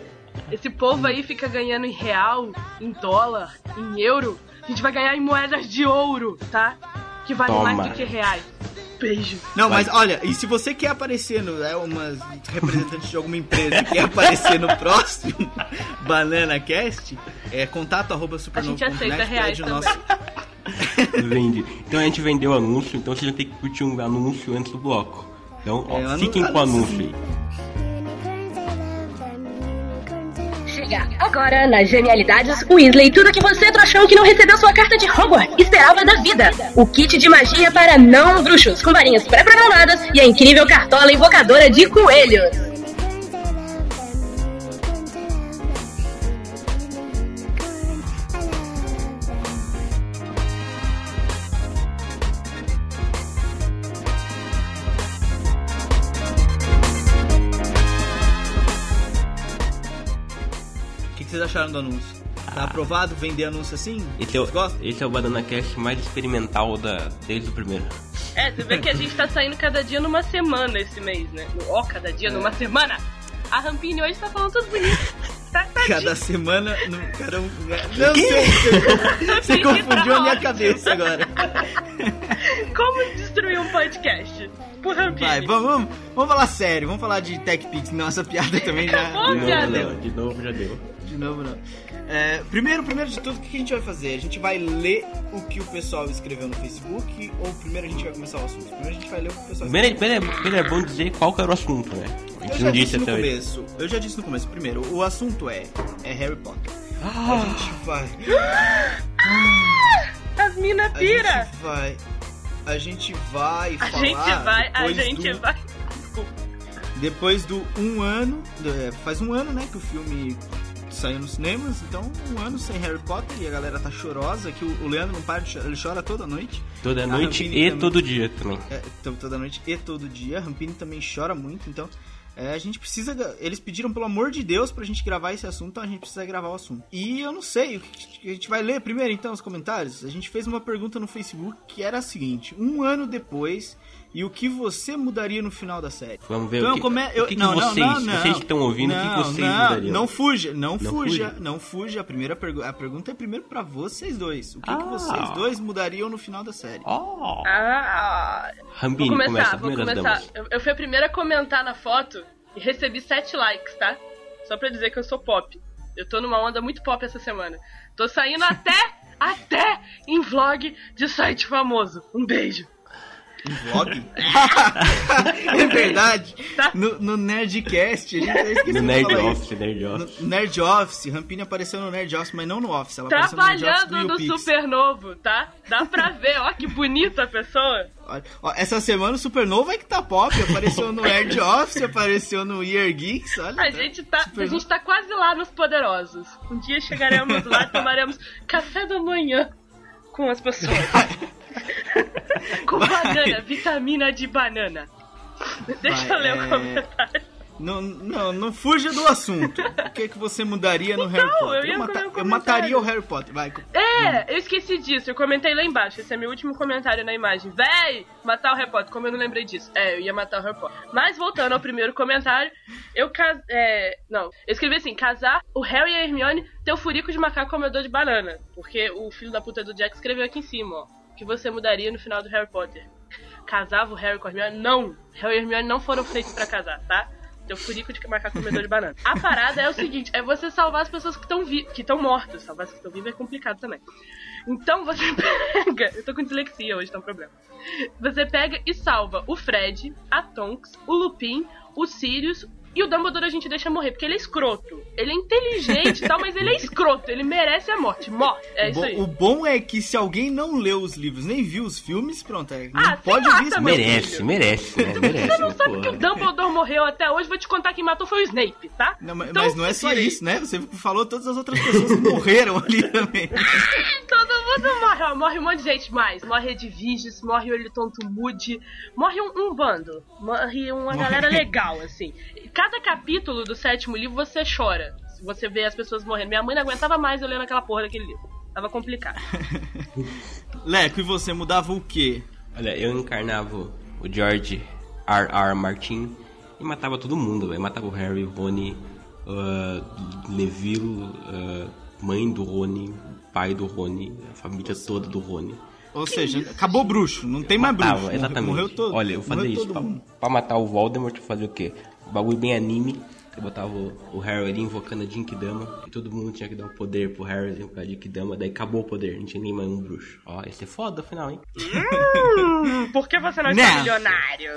Esse povo aí fica ganhando em real, em dólar, em euro. A gente vai ganhar em moedas de ouro, tá? Que vale Toma. mais do que reais. Beijo. Não, Vai. mas olha, e se você quer aparecer no. É uma representante de alguma empresa que quer aparecer no próximo Banana Cast, é contato arroba supernovo.net, A gente aceita reais pede o nosso. Vende. Então a gente vendeu anúncio, então vocês vão ter que curtir um anúncio antes do bloco. Então, ó, É, anu- fiquem com o anúncio. anúncio aí. Agora nas Genialidades Weasley, tudo que você, trouxão que não recebeu sua carta de Hogwarts, esperava da vida. O kit de magia para não bruxos, com varinhas pré-programadas e a incrível cartola invocadora de coelhos. Acharam do anúncio? Tá aprovado vender anúncio assim? Esse é, o, esse é o Banana Cast mais experimental da, desde o primeiro. É, você vê que a gente tá saindo cada dia numa semana esse mês, né? Ó, cada dia numa semana. A Rampini hoje tá falando tudo bonito. Tá, Cada semana. No, cara, não sei, você, você confundiu a minha cabeça agora. Como destruir um podcast? Por Rampini. Vai, vamos, vamos, vamos falar sério, vamos falar de TechPix. Não, essa piada também já. Acabou piada. não, de novo já deu. De novo, não. É, primeiro, primeiro de tudo, o que a gente vai fazer? A gente vai ler o que o pessoal escreveu no Facebook ou primeiro a gente vai começar o assunto? Primeiro a gente vai ler o que o pessoal Primeiro, escreveu. primeiro, primeiro é bom dizer qual que era o assunto, né? A Eu gente já não disse disse no hoje. começo. Eu já disse no começo. Primeiro, o assunto é, é Harry Potter. Ah. A gente vai. As mina A pira. gente vai. A gente vai A falar. gente vai, a depois gente do- vai. Depois do um ano. é, faz um ano, né, que o filme saiu nos cinemas. Então, um ano sem Harry Potter e a galera tá chorosa. Que o, o Leandro não para de chorar, ele chora toda noite. Toda A noite Rampini e também. todo dia também. É, então, toda noite e todo dia. A Rampini também chora muito, então. é, a gente precisa. Eles pediram, pelo amor de Deus, pra gente gravar esse assunto, então a gente precisa gravar o assunto. E eu não sei, o que a gente vai ler primeiro, então, os comentários? A gente fez uma pergunta no Facebook que era a seguinte: um ano depois, e o que você mudaria no final da série? Vamos ver Então o eu que, come... o eu... que, que não, vocês, não, não, vocês que estão ouvindo, o que não, vocês não, mudariam? Não fuja, não, Não fuja, fuja? não fuja. A primeira pergu... a pergunta é primeiro pra vocês dois. O que, que Ah. vocês dois mudariam no final da série? Oh. Ah, vou Rambini, começar, começa, vou começar. damas. Eu, eu fui a primeira a comentar na foto e recebi 7 likes, tá? Só pra dizer que eu sou pop. Eu tô numa onda muito pop essa semana. Tô saindo até, até em vlog de site famoso. Um beijo. Um vlog? é verdade. Tá. No, no Nerdcast, a gente até esqueceu No Nerd Office, Nerd isso. Office. No Nerd Office, Rampini apareceu no Nerd Office, mas não no Office. Ela apareceu no Nerd Office Trabalhando no. Supernovo, tá? Dá pra ver, ó que bonita a pessoa. Olha, ó, essa semana o Supernova é que tá pop. Apareceu no Nerd Office, apareceu no Year Geeks. Olha, A gente tá, a gente tá quase lá nos poderosos. Um dia chegaremos lá e tomaremos café da manhã com as pessoas. com banana, vitamina de banana. Deixa Vai, eu ler é, o comentário. Não, não, não fuja do assunto. O que, que você mudaria no Harry Então, Potter? eu ia mata- eu mataria o Harry Potter. Vai. É, eu esqueci disso. Eu comentei lá embaixo. Esse é meu último comentário na imagem. Véi, matar o Harry Potter. Como eu não lembrei disso. É, eu ia matar o Harry Potter. Mas voltando ao primeiro comentário, eu cas... É, não. Eu escrevi assim: casar o Harry e a Hermione ter o furico de macaco comedor de banana. Porque o filho da puta do Jack escreveu aqui em cima, ó. Que você mudaria no final do Harry Potter. Casava o Harry com a Hermione? Não! Harry e Hermione não foram feitos pra casar, tá? Teu furico de macaco comedor de banana. A parada é o seguinte: é você salvar as pessoas que estão que estão mortas. Salvar as que estão vivas é complicado também. Então você pega. Eu tô com dislexia hoje, tá um problema. Você pega e salva o Fred, a Tonks, o Lupin, o Sirius. E o Dumbledore a gente deixa morrer, porque ele é escroto. Ele é inteligente e tal, mas ele é escroto. Ele merece a morte. Morte. É o, isso aí. o bom é que se alguém não leu os livros nem viu os filmes, pronto, é, não Ah, pode ouvir podcast. Merece, merece, né? Merece. Você não sabe porra. que o Dumbledore morreu até hoje, vou te contar quem matou foi o Snape, tá? Não, mas, Então, mas não é se só isso, né? Você falou todas as outras pessoas que morreram ali também. Todo mundo morre, ó. Morre um monte de gente mais. Morre Edviges, morre o Elitonto Moody, morre um, um bando. Morre uma Morre. galera legal, assim. Cada capítulo do sétimo livro você chora. Se você vê as pessoas morrendo. Minha mãe não aguentava mais eu lendo aquela porra daquele livro. Tava complicado. Leco, e você mudava o quê? Olha, eu encarnava o George R. R. Martin e matava todo mundo, velho. Matava o Harry, o Rony, ah, Neville, ah, mãe do Rony, pai do Rony, a família toda do Rony. Ou seja, acabou bruxo, não tem mais bruxo. Matava, Morreu- exatamente. Morreu todo. Olha, eu fazia isso. Pra, pra matar o Voldemort, eu fazia o quê? Um bagulho bem anime. Eu botava o, o Harry ali invocando a Jinkidama e todo mundo tinha que dar o poder pro Harry invocar a Jinkidama, daí acabou o poder, não tinha nem mais um bruxo. Ó, ia ser foda afinal, hein? Hum, por que você não está Não. milionário?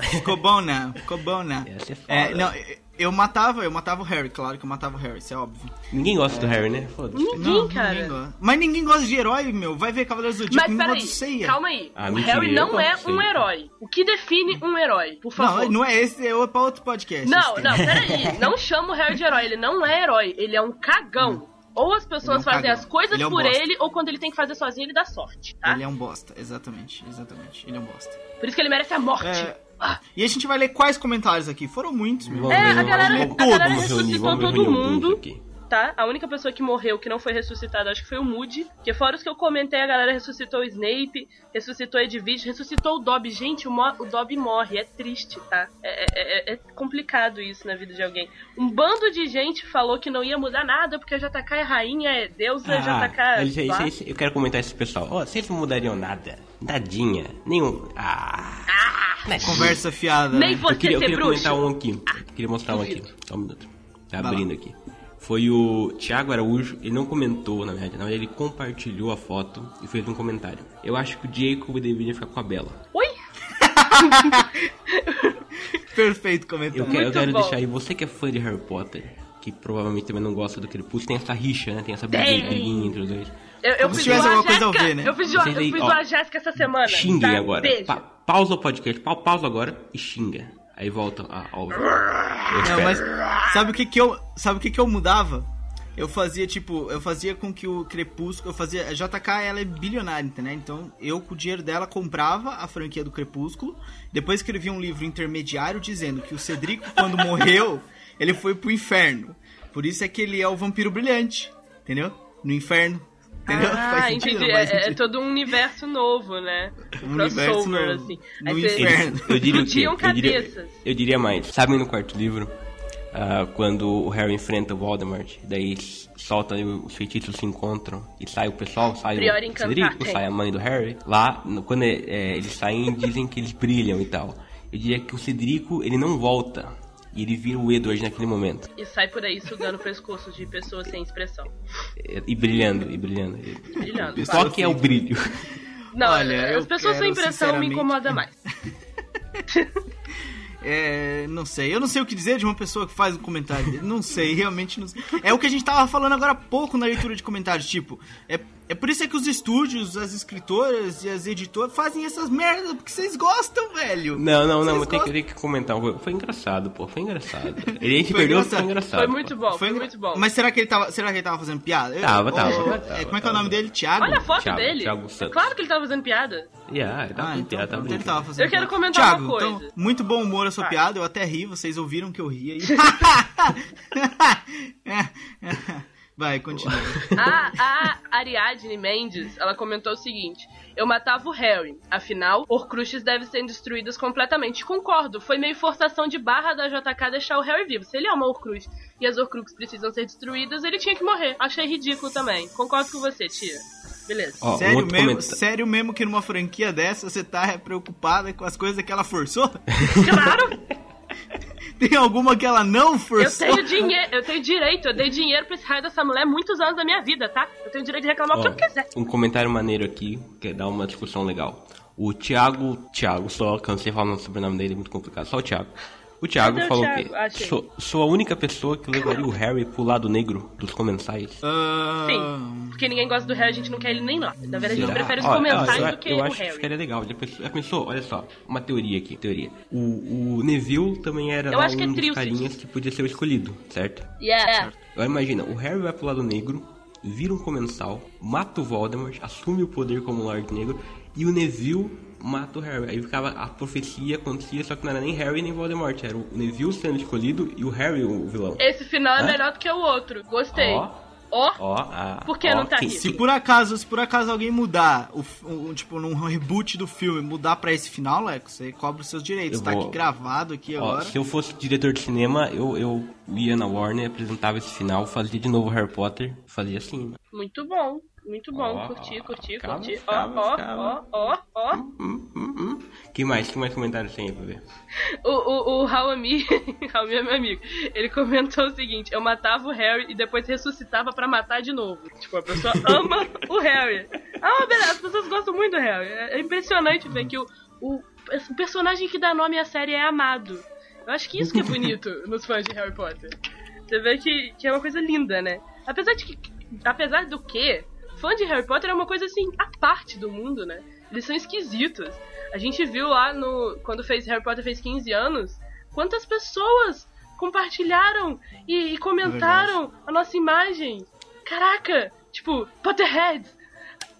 Ficou bom, não. Ficou bom. Ia ser foda. É, não, eu matava, eu matava o Harry, claro que eu matava o Harry, isso é óbvio. Ninguém gosta do Harry, né? Foda-se. Ninguém, Não, cara. ninguém gosta. Mas ninguém gosta de herói, meu. Vai ver Cavaleiros do Zodíaco, Mas ninguém peraí, gosta de ceia. calma aí. Ah, o mentira, Harry não é um herói. O que define um herói? Por favor. Não, não é esse, é pra outro podcast. Não, não, peraí. Não chama o Harry de herói. Ele não é herói. Ele é um cagão. Ou as pessoas é um fazem cagão. as coisas Ele é um por bosta. ele, ou quando ele tem que fazer sozinho, ele dá sorte, tá? Ele é um bosta, exatamente, exatamente. Ele é um bosta. Por isso que ele merece a morte. É, Ah. E a gente vai ler quais comentários aqui? Foram muitos, meu. É, a galera- a galera ressuscitou todo mundo. aqui. Tá? A única pessoa que morreu, que não foi ressuscitada, acho que foi o Moody. Que fora os que eu comentei, a galera ressuscitou o Snape, ressuscitou o Edwidge, ressuscitou o Dobby. Gente, o, Mo- o Dobby morre, é triste, tá? É, é- é- é complicado isso na vida de alguém. Um bando de gente falou que não ia mudar nada, porque a JK é rainha, é deusa, a JK... Ah, eles- eu quero comentar esse pessoal. Ó, vocês não mudariam nada. Nadinha. Nenhum. Ah. nadinha. Conversa fiada, Nem né? você Eu queria, eu ser queria bruxo. comentar um aqui. Eu queria mostrar um aqui. Só um minuto. Tá Vai abrindo aqui. Foi o Thiago Araújo, ele não comentou, na verdade, na verdade ele compartilhou a foto e fez um comentário. Eu acho que o Jacob deveria ficar com a Bela. Oi? Perfeito comentário. Eu, quero, eu quero deixar aí, você que é fã de Harry Potter, que provavelmente também não gosta do Crepúsculo, tem essa rixa, né? Tem essa briguinha entre os dois. Eu, eu Como fiz uma alguma coisa a Jéssica, ver, né? eu fiz uma, eu aí, fiz ó, uma Jéssica essa semana. Xinguem tá? agora. Pa- pausa o podcast, pa- pausa agora e xinga. Aí volta a- ao. Eu Não, mas sabe o que que eu, sabe o que que eu mudava? Eu fazia tipo, eu fazia com que o Crepúsculo, eu fazia, a JK ela é bilionária, entendeu? Então, eu com o dinheiro dela comprava a franquia do Crepúsculo, depois escrevia um livro intermediário dizendo que o Cedrico quando morreu, ele foi pro inferno. Por isso é que ele é o vampiro brilhante, entendeu? No inferno. Entendeu? Ah, Faz sentido, entendi. É, é todo um universo novo, né? Um, Um universo crossover, novo. assim. No Aí você- inferno. Eu diria o quê? Eu diria, cabeças. eu diria mais. Sabem no quarto livro, ah, quando o Harry enfrenta o Voldemort, daí solta e os feitiços se encontram e sai o pessoal, sai Priori o. Cedrico, sai a mãe do Harry. Lá, quando é, é, eles saem, dizem que eles brilham e tal. Eu diria que o Cedrico, ele não volta. E ele vira o Edward naquele momento. E sai por aí sugando pescoços de pessoas sem expressão. E, e brilhando, e brilhando. Brilhando. Pessoa Qual que é o brilho? Não, Olha, as pessoas sem quero, impressão me incomodam mais. É, não sei. Eu não sei o que dizer de uma pessoa que faz um comentário. Não sei, realmente não sei. É o que a gente tava falando agora há pouco na leitura de comentários. Tipo, é, é por isso é que os estúdios, as escritoras e as editoras fazem essas merdas porque vocês gostam, velho. Não, não, não, Vocês eu tenho que, tenho que comentar. Foi, foi engraçado, pô, foi engraçado. Ele a gente Foi perdeu, engraçado. foi engraçado. Foi muito bom, foi, engra- muito bom. Mas será que ele tava, será que ele tava fazendo piada? Eu- Tava, tava, é, tava, como é que é o tava. nome dele? Thiago? Olha a foto Thiago- dele. Thiago Santos. Claro que ele tava fazendo piada. Yeah, ele tava Ah, com então, piada, tá ele tava fazendo Eu quero comentar Thiago, uma coisa. Então, muito bom humor a sua Vai. piada, eu até ri, vocês ouviram que eu ri aí. Vai, continua. A, a Ariadne Mendes, ela comentou o seguinte: Eu matava o Harry, afinal, Horcruxes devem ser destruídas completamente. Concordo, foi meio forçação de barra da JK deixar o Harry vivo. Se ele é uma Horcrux e as Horcruxes precisam ser destruídas, ele tinha que morrer. Achei ridículo também. Concordo com você, tia. Beleza. Ó, sério, mesmo, comentário. sério mesmo que numa franquia dessa você tá preocupada com as coisas que ela forçou? Claro! Tem alguma que ela não Eu forçou? tenho dinheiro, eu tenho direito, eu dei dinheiro pra esse raio dessa mulher muitos anos da minha vida, tá? Eu tenho direito de reclamar o que Ó, eu quiser. um comentário maneiro aqui, que dá uma discussão legal. O Thiago, Thiago, só cansei de falar o sobrenome dele, é muito complicado, só o Thiago. O Thiago Cadê o falou Thiago? que Achei. sou, sou a única pessoa que levaria o Harry pro lado negro dos comensais. Ah, Sim, porque ninguém gosta do Harry, a gente não quer ele nem lá. Na verdade, a gente Será? prefere os comentários eu, do que eu o acho que Harry. ficaria legal. Já pensou, já pensou? Olha só, uma teoria aqui, teoria. O, o Neville também era Eu lá acho que é um dos carinhas que podia ser o escolhido, certo? Yeah. Agora imagina, o Harry vai pro lado negro, vira um comensal, mata o Voldemort, assume o poder como Lorde Negro, e o Neville mata o Harry. Aí ficava a profecia acontecia, só que não era nem Harry nem Voldemort, era o Neville sendo escolhido e o Harry o vilão. Esse final é Hã? melhor do que o outro. Gostei. Ó, Ó, ó, ah, Por que ó, não tá rico? Se por acaso, se por acaso alguém mudar, o, o- tipo, num reboot do filme, mudar pra esse final, Leco, você cobra os seus direitos. Eu Tá vou- aqui gravado aqui Ó, agora. se eu fosse diretor de cinema, eu, eu ia na Warner, apresentava esse final, fazia de novo Harry Potter, fazia assim. muito bom. Muito bom. Ó, curti, curti, calma, curti. ó, ó, ó, ó, ó. Hum, hum, hum. Que mais? Que mais comentários tem aí pra ver? O, o, o Raoni, Raoni é meu amigo, ele comentou o seguinte: eu matava o Harry e depois ressuscitava pra matar de novo. Tipo, a pessoa ama o Harry. Ah, beleza, as pessoas gostam muito do Harry. É é impressionante ver que o, o, o personagem que dá nome à série é amado. Eu acho que isso que é bonito nos fãs de Harry Potter. Você vê que, que é uma coisa linda, né? Apesar de que. Apesar do que, fã de Harry Potter é uma coisa assim, à parte do mundo, né? Eles são esquisitos. A gente viu lá no. Quando fez Harry Potter fez 15 anos, quantas pessoas compartilharam e, e comentaram a nossa imagem. Caraca! Tipo, Potterheads!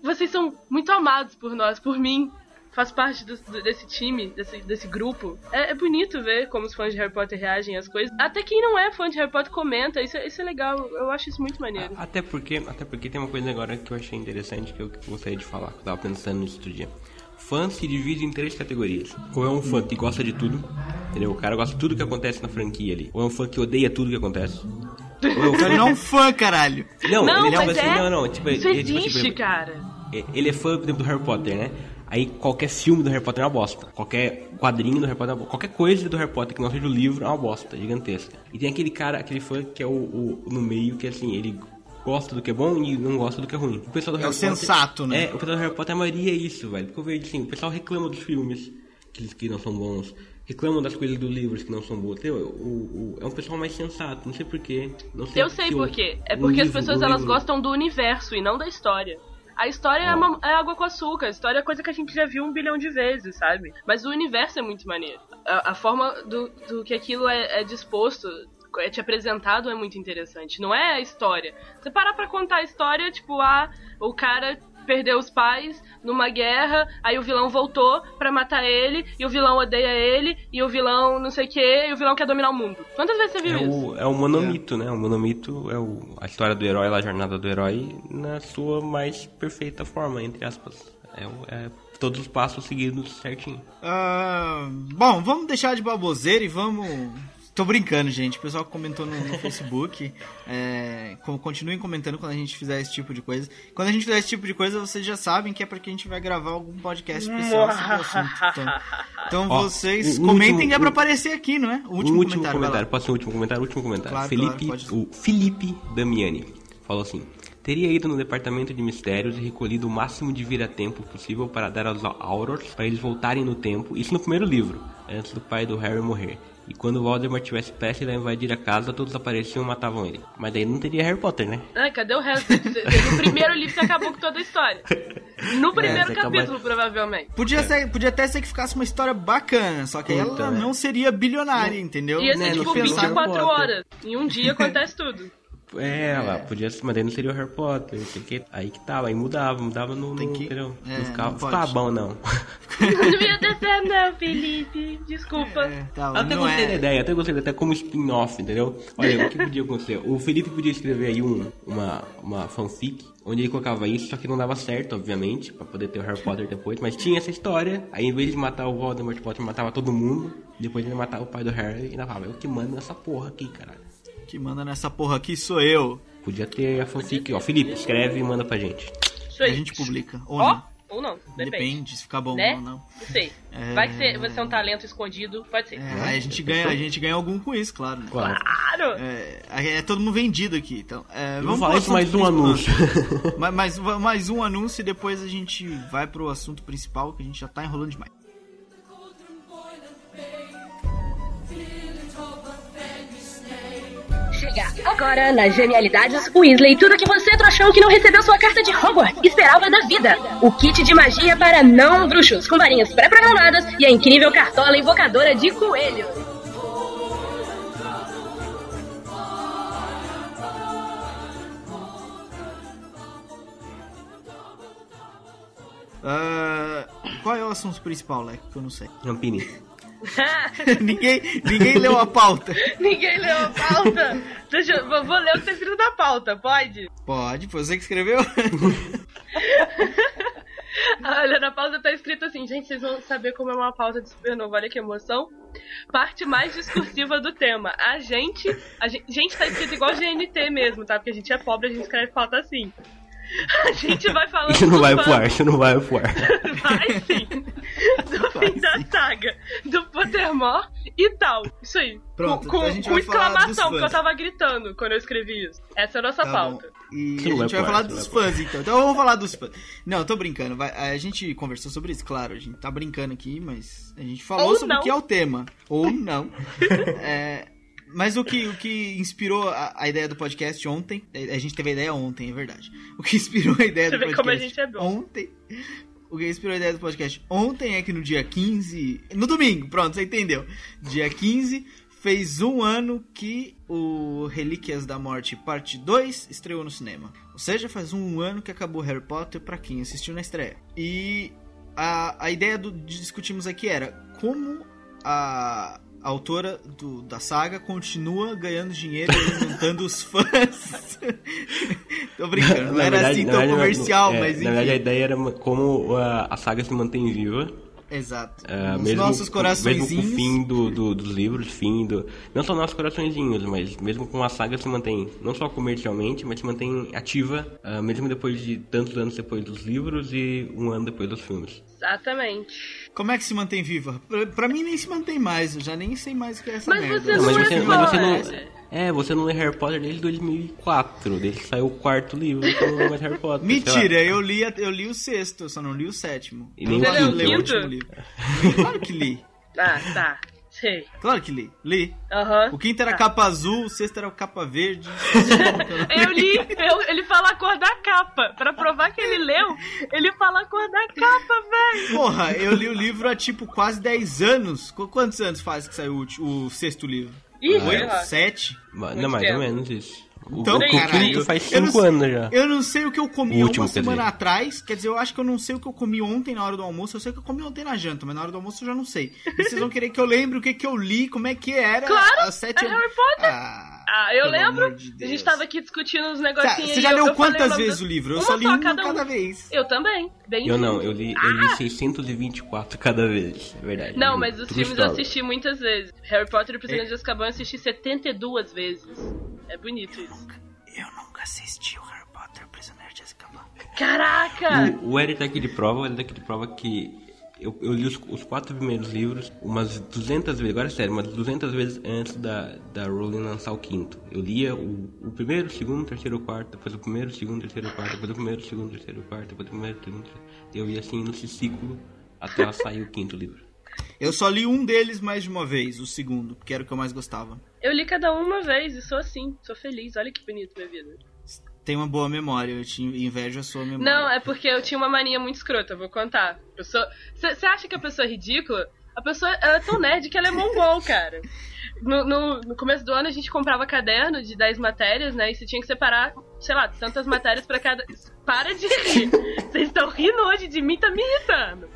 Vocês são muito amados por nós, por mim. Faz parte do- do- desse time, desse, desse grupo. É, é bonito ver como os fãs de Harry Potter reagem às coisas. Até quem não é fã de Harry Potter comenta, isso, é- isso é legal, eu acho isso muito maneiro. Até porque, até porque tem uma coisa agora que eu achei interessante que eu gostaria de falar, que eu tava pensando nisso outro dia. Fãs se dividem em três categorias. Ou é um fã que gosta de tudo, entendeu? O cara gosta de tudo que acontece na franquia ali. Ou é um fã que odeia tudo que acontece. Ou é um ele não é um fã, caralho. Não, Não, ele é mas assim, é. não, não, tipo, Isso ele, tipo, existe, tipo, cara. é, ele é fã, por exemplo, do Harry Potter, né? Aí qualquer filme do Harry Potter é uma bosta. Qualquer quadrinho do Harry Potter é uma bosta. Qualquer coisa do Harry Potter que não seja o livro é uma bosta, gigantesca. E tem aquele cara, aquele fã que é o, o- no meio, que assim, ele gosta do que é bom e não gosta do que é ruim. O pessoal do É o Harry Potter- sensato, né? É, o pessoal do Harry Potter, a maioria é isso, velho. Porque eu vejo assim, o pessoal reclama dos filmes que, que não são bons. Reclamam das coisas dos livros que não são boas. Entendeu? O, o- é um pessoal mais sensato, não sei porquê. Não sei Eu sei porque o- por quê. É porque as livro- pessoas o elas livro- gostam do universo e não da história. A história é, uma- é água com açúcar, a história é coisa que a gente já viu um bilhão de vezes, sabe? Mas o universo é muito maneiro. A, a forma do, do que aquilo é, é disposto, é te apresentado é muito interessante. Não é a história. Você parar pra contar a história, tipo, ah, o cara perdeu os pais numa guerra, aí o vilão voltou pra matar ele, e o vilão odeia ele, e o vilão não sei o que, e o vilão quer dominar o mundo. Quantas vezes você viu É isso? o, é o monomito, né? O monomito é o, a história do herói, a jornada do herói na sua mais perfeita forma, entre aspas. É, o- é todos os passos seguidos certinho. Ah, bom, vamos deixar de baboseira e vamos. Tô brincando, gente. O pessoal comentou no, no Facebook. É, co- continuem comentando quando a gente fizer esse tipo de coisa. Quando a gente fizer esse tipo de coisa, vocês já sabem que é porque a gente vai gravar algum podcast especial sobre o assunto. Então, então Ó, vocês o- o comentem último- que é pra o- aparecer aqui, não é? O último, último comentário. lá. Pode ser o último comentário? Último comentário. Claro, Felipe, claro, o Felipe Damiani falou assim: Teria ido no departamento de mistérios e recolhido o máximo de vira-tempo possível para dar aos Aurors para eles voltarem no tempo, isso no primeiro livro, antes do pai do Harry morrer. E quando Voldemort tivesse prestes a invadir a casa, todos apareciam e matavam ele. Mas daí não teria Harry Potter, né? Ai, cadê o resto? No primeiro livro você acabou com toda a história. No primeiro você acaba- capítulo, provavelmente. Podia, ser, podia até ser que ficasse uma história bacana, só que aí Puta, ela né? não seria bilionária, entendeu? Ia né, ser no tipo final, 24 Harry Potter. horas. Em um dia acontece tudo. É, ela podia ser, mas daí não seria o Harry Potter, não sei o que. Aí que tava, aí mudava, mudava no. Tem no- que- entendeu? é, não ficava, não pode. ficava bom, não. Não ia descer, não, Felipe. Desculpa. É, tá, Eu até gostei é- da ideia, até gostei da ideia como spin-off, entendeu? Olha, o que podia acontecer? O Felipe podia escrever aí um, uma, uma fanfic, onde ele colocava isso, só que não dava certo, obviamente, pra poder ter o Harry Potter depois, mas tinha essa história, aí em vez de matar o Voldemort, o Potter matava todo mundo, depois ele matava o pai do Harry e ainda falava, eu que mando nessa porra aqui, caralho. Que manda nessa porra aqui sou eu. Podia ter a fanfic, ó, Felipe, escreve e manda pra gente. Isso A aí. gente publica. Ou Ó, não. ou não. Depende. Depende se ficar bom Né? ou não. Não sei. Vai que você, é um talento escondido. Pode ser. É, aí a gente ganha, a gente ganha algum com isso, claro. Né? Claro. É, é todo mundo vendido aqui, então. É, vamos falar isso mais um anúncio. Ma- mais, mais um anúncio e depois a gente vai pro assunto principal, que a gente já tá enrolando demais. Chega agora nas Genialidades Weasley, tudo que você trouxão que não recebeu sua carta de Hogwarts esperava da vida. O kit de magia para não bruxos, com varinhas pré-programadas e a incrível cartola invocadora de coelhos. Ah, qual é o assunto principal, Leco? Que eu não sei. Rampini. ninguém, ninguém leu a pauta. Ninguém leu a pauta. Deixa vou, vou ler o que tá escrito na pauta, pode? Pode, foi você que escreveu? Olha, na pauta tá escrito assim, gente, vocês vão saber como é uma pauta de supernova, olha que emoção. Parte mais discursiva do tema. A gente, a gente, gente tá escrito igual GNT mesmo, tá? Porque a gente é pobre, a gente escreve pauta assim. A gente vai falando Isso não vai pro ar, isso não vai pro ar. Vai sim. Do fim da saga, do Pottermore e tal. Isso aí. Pronto, com, com vai dos exclamação, porque eu tava gritando quando eu escrevi isso. Essa é a nossa Tá bom. pauta. E Isso a vai gente vai falar dos vai fãs, então. Então vamos falar dos fãs. Não, eu tô brincando. vai- a gente conversou sobre isso, claro. A gente tá brincando aqui, mas a gente falou Ou sobre não. o que é o tema. Ou não. É, mas o que, o que inspirou a, a ideia do podcast ontem... A gente teve a ideia ontem, é verdade. O que inspirou a ideia Você do vê podcast como a gente é bom. ontem... O que inspirou a ideia do podcast ontem é que no dia 15... No domingo, pronto, você entendeu. Dia 15 fez um ano que o Relíquias da Morte Parte 2 estreou no cinema. Ou seja, faz um ano que acabou Harry Potter pra quem assistiu na estreia. E a, a ideia do, de discutirmos aqui era como a, a autora do- da saga continua ganhando dinheiro e alimentando os fãs. Tô brincando, não era verdade- assim tão verdade, comercial, é, mas Na verdade, a enfim. ideia era como a, a saga se mantém viva. Exato. ah, Os mesmo, nossos Mesmo com coraçõezinhos. o fim do, do- dos livros, fim do... Não só nossos coraçõezinhos, mas mesmo com a saga se mantém, não só comercialmente, mas se mantém ativa, ah, mesmo depois de tantos anos depois dos livros e um ano depois dos filmes. Exatamente. Como é que se mantém viva? Pra, pra mim nem se mantém mais, eu já nem sei mais o que é essa Mas merda. você Não, mas, é você, mas você não... É, você não lê Harry Potter desde 2004, desde que saiu o quarto livro, você não lê mais Harry Potter. Mentira, eu li, eu li o sexto, eu só não li o sétimo. E nem não o último livro. Claro que li. Ah, tá. Sei. Claro que li. Li. Aham. O quinto era Tá. capa azul, o sexto era capa verde. Eu li, eu- ele fala a cor da capa. Pra provar que ele leu, ele fala a cor da capa, velho. Porra, eu li o livro há tipo quase 10 anos. Qu- Quantos anos faz que saiu o, o sexto livro? Ih, Oito? Sete? Não, mais tempo. ou menos isso. Então, o, faz eu não 5 sei- anos já. Eu não sei o que eu comi O último, uma semana dizer. atrás. Quer dizer, eu acho que eu não sei o que eu comi ontem na hora do almoço. Eu sei o que eu comi ontem na janta, mas na hora do almoço eu já não sei. E vocês vão querer que eu lembre o que, que eu li, como é que era. Claro, às sete é Harry Potter. Ah, Ah, eu pelo lembro. de a gente tava aqui discutindo uns Tá, negocinhos Você já eu- leu eu o quantas vezes o livro? Eu Uma só li só, um cada cada um. vez. Eu também. Bem Eu não, eu li, eu li 624 cada vez, é verdade. Não, mas os filmes eu assisti muitas vezes. Harry Potter e o Prisioneiro É. de Azkaban eu assisti 72 vezes. É bonito isso. Eu nunca assisti o Harry Potter Prisioneiro de Azkaban. Caraca! O, o Eric tá aqui de prova, o Eric tá aqui de prova que eu, eu li os, os quatro primeiros livros umas 200 vezes, agora é sério, umas 200 vezes antes da, da Rowling lançar o quinto. Eu lia o, o primeiro, o segundo, o terceiro, o quarto, depois o primeiro, o segundo, o terceiro, o quarto, depois o primeiro, o segundo, o terceiro, o quarto, depois o primeiro, o segundo, o terceiro. Eu ia assim nesse ciclo até ela sair o quinto livro. Eu só li um deles mais de uma vez, o segundo, porque era o que eu mais gostava. Eu li cada um uma vez e sou assim, sou feliz. Olha que bonito minha vida. Tem uma boa memória, eu te invejo a sua memória. Não, é porque eu tinha uma mania muito escrota, vou contar. Você acha que a pessoa é ridícula? A pessoa ela é tão nerd que ela é mongol, cara. No, no- no começo do ano a gente comprava caderno de 10 matérias, né? E você tinha que separar, sei lá, tantas matérias pra cada. Para de rir! Vocês estão rindo hoje de mim, tá me irritando.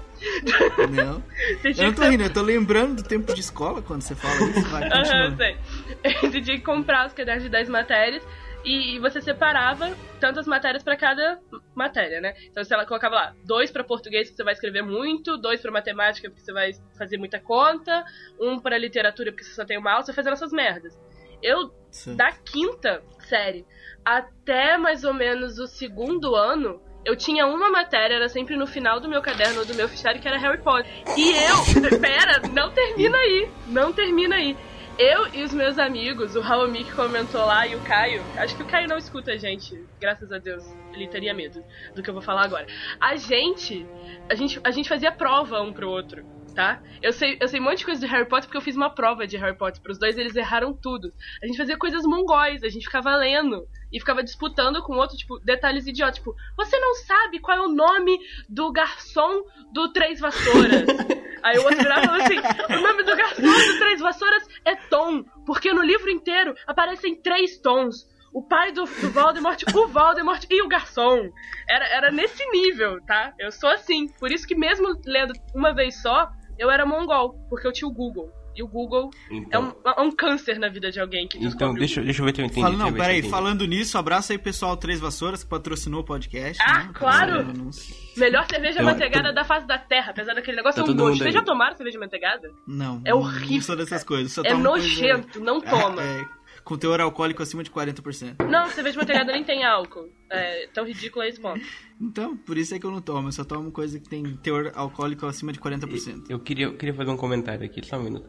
Não. Eu não tô rindo, eu tô lembrando do tempo de escola quando você fala isso. Vai, Aham, continua. sei. Você tinha que comprar os cadernos de 10 matérias e, e você separava tantas matérias pra cada matéria, né? Então você colocava lá, dois pra português que você vai escrever muito, dois pra matemática porque você vai fazer muita conta, um pra literatura porque você só tem uma aula, você fazendo essas merdas. Eu, Sim. da quinta série até mais ou menos o segundo ano, eu tinha uma matéria, era sempre no final do meu caderno ou do meu fichário, que era Harry Potter. E eu. Pera, não termina aí. Não termina aí. Eu e os meus amigos, o Raoni que comentou lá e o Caio, acho que o Caio não escuta a gente, graças a Deus, ele teria medo do que eu vou falar agora. A gente, a gente, a gente fazia prova um pro outro, tá? Eu sei, eu sei um monte de coisa de Harry Potter porque eu fiz uma prova de Harry Potter pros dois, eles erraram tudo. A gente fazia coisas mongóis, a gente ficava lendo e ficava disputando com o outro, tipo, detalhes idiotas, tipo, você não sabe qual é o nome do garçom do Três Vassouras. Aí o outro virava e assim: o nome do garçom do Três Vassouras é Tom, porque no livro inteiro aparecem três tons. O pai do, do Voldemort, o Voldemort e o garçom. Era, era nesse nível, tá? Eu sou assim. Por isso que mesmo lendo uma vez só, eu era mongol, porque eu tinha o Google. E o Google é Então, um, é um câncer na vida de alguém que então deixa, deixa eu ver se eu entendi. Fala, eu não, eu peraí, entendi. falando nisso, abraço aí pessoal Três Vassouras que patrocinou o podcast. Ah, né? claro! Fazendo anúncio. Melhor cerveja manteigada tá- da face da terra, apesar daquele negócio Tá é um nojo. Vocês já tomaram cerveja manteigada? Não. É horrível, Não sou dessas coisas. Só É tomo coisa- nojento, não toma. É, é, com teor alcoólico acima de 40%. Não, cerveja manteigada nem tem álcool. É tão ridículo é esse ponto. Então, por isso é que eu não tomo. Eu só tomo coisa que tem teor alcoólico acima de 40%. Eu queria, eu queria fazer um comentário aqui, só um minuto.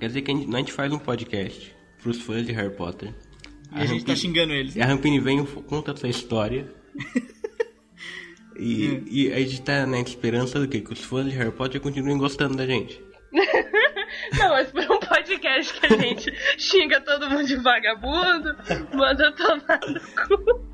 Quer dizer que a gente, a gente faz um podcast pros fãs de Harry Potter. E a gente tá Rampini- xingando eles. E a Rampini vem e conta essa história. e, e a gente tá na esperança do quê? Que os fãs de Harry Potter continuem gostando da gente. Não, mas por um podcast que a gente xinga todo mundo de vagabundo, manda tomar no cu.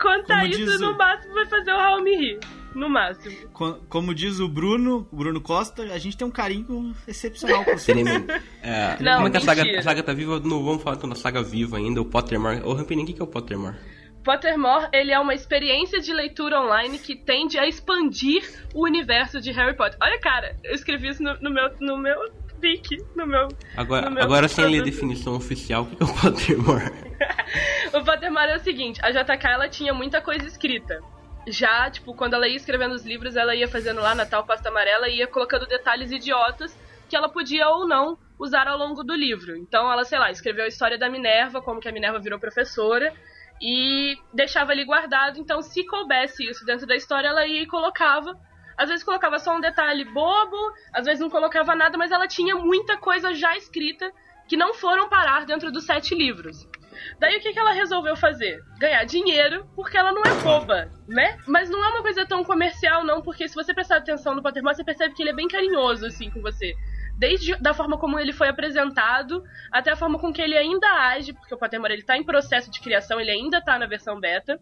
Contar Como isso diz no máximo vai fazer o Raul me rir. No máximo. Co- Como diz o Bruno, o Bruno Costa, a gente tem um carinho excepcional com. Tremendo. É, Não, como é que a saga, a saga tá viva? Não vamos falar então da saga viva ainda, o Pottermore. Ô Rampini, o que que é o Pottermore? Pottermore, ele é uma experiência de leitura online que tende a expandir o universo de Harry Potter. Olha, cara, eu escrevi isso no, no meu no meu pique, no meu Agora, no meu agora sem ler a definição oficial, o que é o Pottermore? o Pottermore é o seguinte, a JK ela tinha muita coisa escrita. Já, tipo, quando ela ia escrevendo os livros, ela ia fazendo lá Natal Pasta Amarela e ia colocando detalhes idiotas que ela podia ou não usar ao longo do livro. Então ela, sei lá, escreveu a história da Minerva, como que a Minerva virou professora, e deixava ali guardado. Então, se coubesse isso dentro da história, ela ia e colocava. Às vezes colocava só um detalhe bobo, às vezes não colocava nada, mas ela tinha muita coisa já escrita que não foram parar dentro dos sete livros. Daí o que, que ela resolveu fazer? Ganhar dinheiro, porque ela não é boba, né? Mas não é uma coisa tão comercial, não, porque se você prestar atenção no Pottermore, você percebe que ele é bem carinhoso, assim, com você. Desde da forma como ele foi apresentado, até a forma com que ele ainda age, porque o Pottermore ele tá em processo de criação, ele ainda tá na versão beta.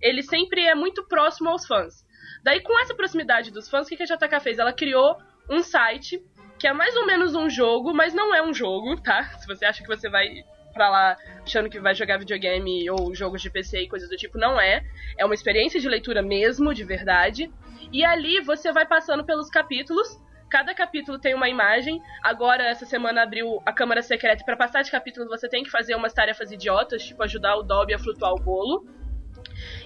Ele sempre é muito próximo aos fãs. Daí, com essa proximidade dos fãs, o que que a JK fez? Ela criou um site que é mais ou menos um jogo, mas não é um jogo, tá? Se você acha que você vai pra lá achando que vai jogar videogame ou jogos de PC e coisas do tipo, não é. É uma experiência de leitura mesmo, de verdade. E ali você vai passando pelos capítulos. Cada capítulo tem uma imagem. Agora, essa semana abriu a Câmara Secreta. Pra passar de capítulos, você tem que fazer umas tarefas idiotas, tipo ajudar o Dobby a flutuar o bolo.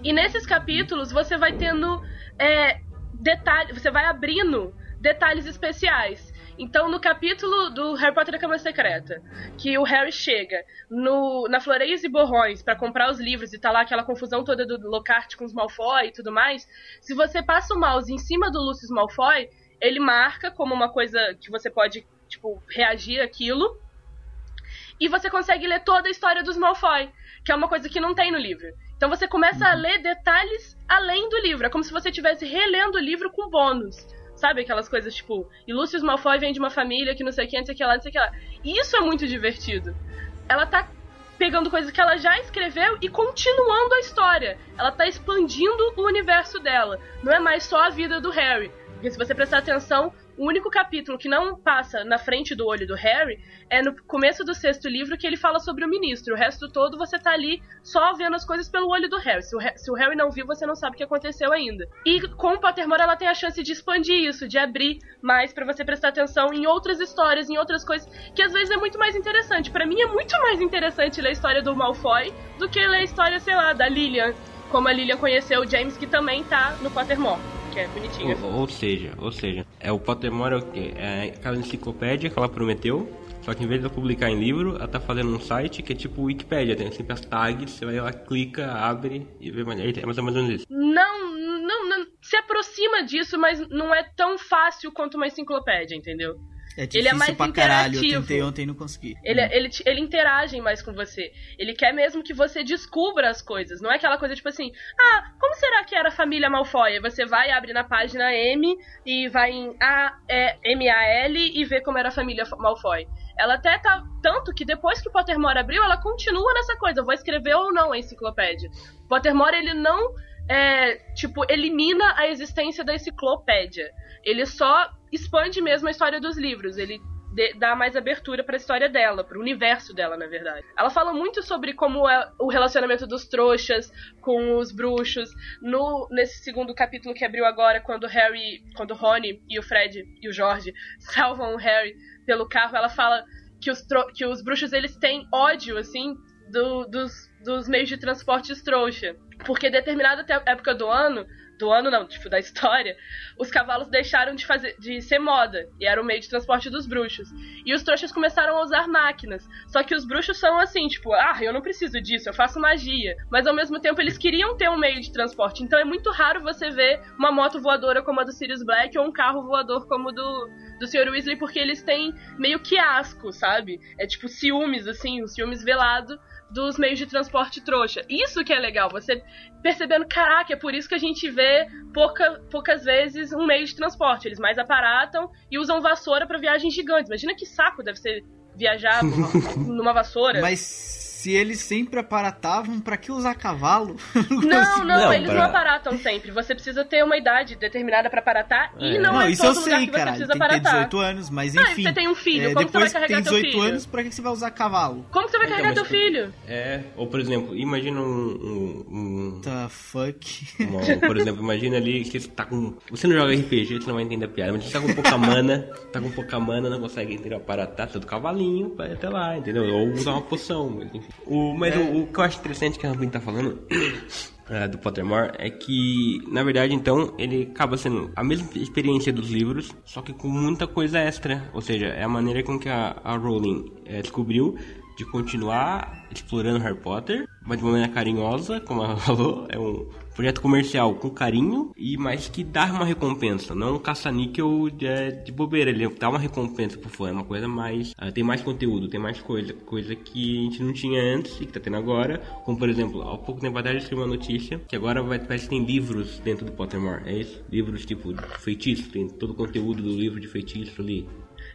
E nesses capítulos você vai tendo é, detalhes, você vai abrindo detalhes especiais. Então, no capítulo do Harry Potter e a Câmara Secreta, que o Harry chega no, na Floreios e Borrões para comprar os livros e tá lá aquela confusão toda do Lockhart com os Malfoy e tudo mais, se você passa o mouse em cima do Lucius Malfoy, ele marca como uma coisa que você pode, tipo, reagir àquilo. E você consegue ler toda a história dos Malfoy, que é uma coisa que não tem no livro. Então você começa a ler detalhes além do livro. É como se você estivesse relendo o livro com bônus. Sabe aquelas coisas tipo, e Lucius Malfoy vem de uma família que não sei o que, não sei o que lá, não sei o que lá. Isso é muito divertido. Ela tá pegando coisas que ela já escreveu e continuando a história. Ela tá expandindo o universo dela. Não é mais só a vida do Harry. Porque se você prestar atenção, o único capítulo que não passa na frente do olho do Harry é no começo do sexto livro que ele fala sobre o ministro. O resto todo você tá ali só vendo as coisas pelo olho do Harry. Se o, se o Harry não viu, você não sabe o que aconteceu ainda. E com o Pottermore ela tem a chance de expandir isso, de abrir mais pra você prestar atenção em outras histórias, em outras coisas, que às vezes é muito mais interessante. Pra mim é muito mais interessante ler a história do Malfoy do que ler a história, sei lá, da Lilian. Como a Lilian conheceu o James, que também tá no Pottermore, que é bonitinho. Ou, ou seja, ou seja, é o Pottermore é o quê? É aquela enciclopédia que ela prometeu, só que em vez de ela publicar em livro, ela tá fazendo um site que é tipo Wikipedia, tem sempre as tags, você vai lá, clica, abre e vê mais. É mais ou menos isso. Não, não, não, se aproxima disso, mas não é tão fácil quanto uma enciclopédia, entendeu? É Ele difícil é mais pra caralho. Eu interativo. tentei ontem e não consegui. Ele, ele, te- ele interage mais com você. Ele quer mesmo que você descubra as coisas. Não é aquela coisa tipo assim, ah, como será que era a família Malfoy? Você vai, abre na página M e vai em A, é, M-A-L e vê como era a família Malfoy. Ela até tá. Tanto que depois que o Pottermore abriu, ela continua nessa coisa. Vou escrever ou não a enciclopédia. O Pottermore, ele não. É, tipo, elimina a existência da enciclopédia. Ele só expande mesmo a história dos livros. Ele de- dá mais abertura pra história dela, pro universo dela, na verdade. Ela fala muito sobre como é o relacionamento dos trouxas com os bruxos. No nesse segundo capítulo que abriu agora, quando o Harry, quando o Rony e o Fred e o Jorge salvam o Harry pelo carro, ela fala que os, que os bruxos eles têm ódio assim do- dos, dos meios de transporte trouxa. Porque determinada te- época do ano, do ano não, tipo, da história, os cavalos deixaram de fazer de ser moda e era o meio de transporte dos bruxos. E os trouxas começaram a usar máquinas. Só que os bruxos são assim, tipo, ah, eu não preciso disso, eu faço magia. Mas ao mesmo tempo eles queriam ter um meio de transporte. Então é muito raro você ver uma moto voadora como a do Sirius Black ou um carro voador como do do Sr. Weasley porque eles têm meio que asco, sabe? É tipo ciúmes assim, um ciúmes velado dos meios de transporte trouxa. Isso que é legal, você percebendo, caraca, é por isso que a gente vê pouca, poucas vezes um meio de transporte. Eles mais aparatam e usam vassoura pra viagens gigantes. Imagina que saco deve ser viajar numa vassoura. Mas se eles sempre aparatavam, pra que usar cavalo? Não, não, Não, eles pra- não aparatam sempre. Você precisa ter uma idade determinada pra aparatar e É. não, Não, é isso todo eu lugar sei, que você cara. precisa Tem que ter aparatar. 18 anos, mas Não, e enfim. você tem um filho, é, como você vai depois que carregar tem teu 18 filho? anos, pra que você vai usar cavalo? Como que você vai Então, carregar teu filho? É, ou por exemplo, imagina um. um, um- The fuck? uma- por exemplo, imagina ali que você tá com. Você não joga RPG, você não vai entender a piada, mas você tá com pouca mana, tá com pouca mana, não consegue entender aparatar, precisa do cavalinho ir até lá, entendeu? Ou usar uma poção, mas enfim. O, mas É. o, o que eu acho interessante que a Rambin tá falando. eh, do Pottermore é que, na verdade, então, ele acaba sendo a mesma experiência dos livros, só que com muita coisa extra. Ou seja, é a maneira com que a, a Rowling eh, descobriu de continuar explorando Harry Potter, mas de uma maneira carinhosa, como ela falou, é um projeto comercial com carinho e mais que dá uma recompensa, não um caça-níquel de, é, de bobeira, ele dá uma recompensa pro fã, é uma coisa mais, ah, tem mais conteúdo, tem mais coisa, coisa que a gente não tinha antes e que tá tendo agora, como por exemplo, há pouco tempo atrás eu escrevi uma notícia que agora vai, parece que tem livros dentro do Pottermore, é isso? Livros tipo feitiço, tem todo o conteúdo do livro de feitiço ali.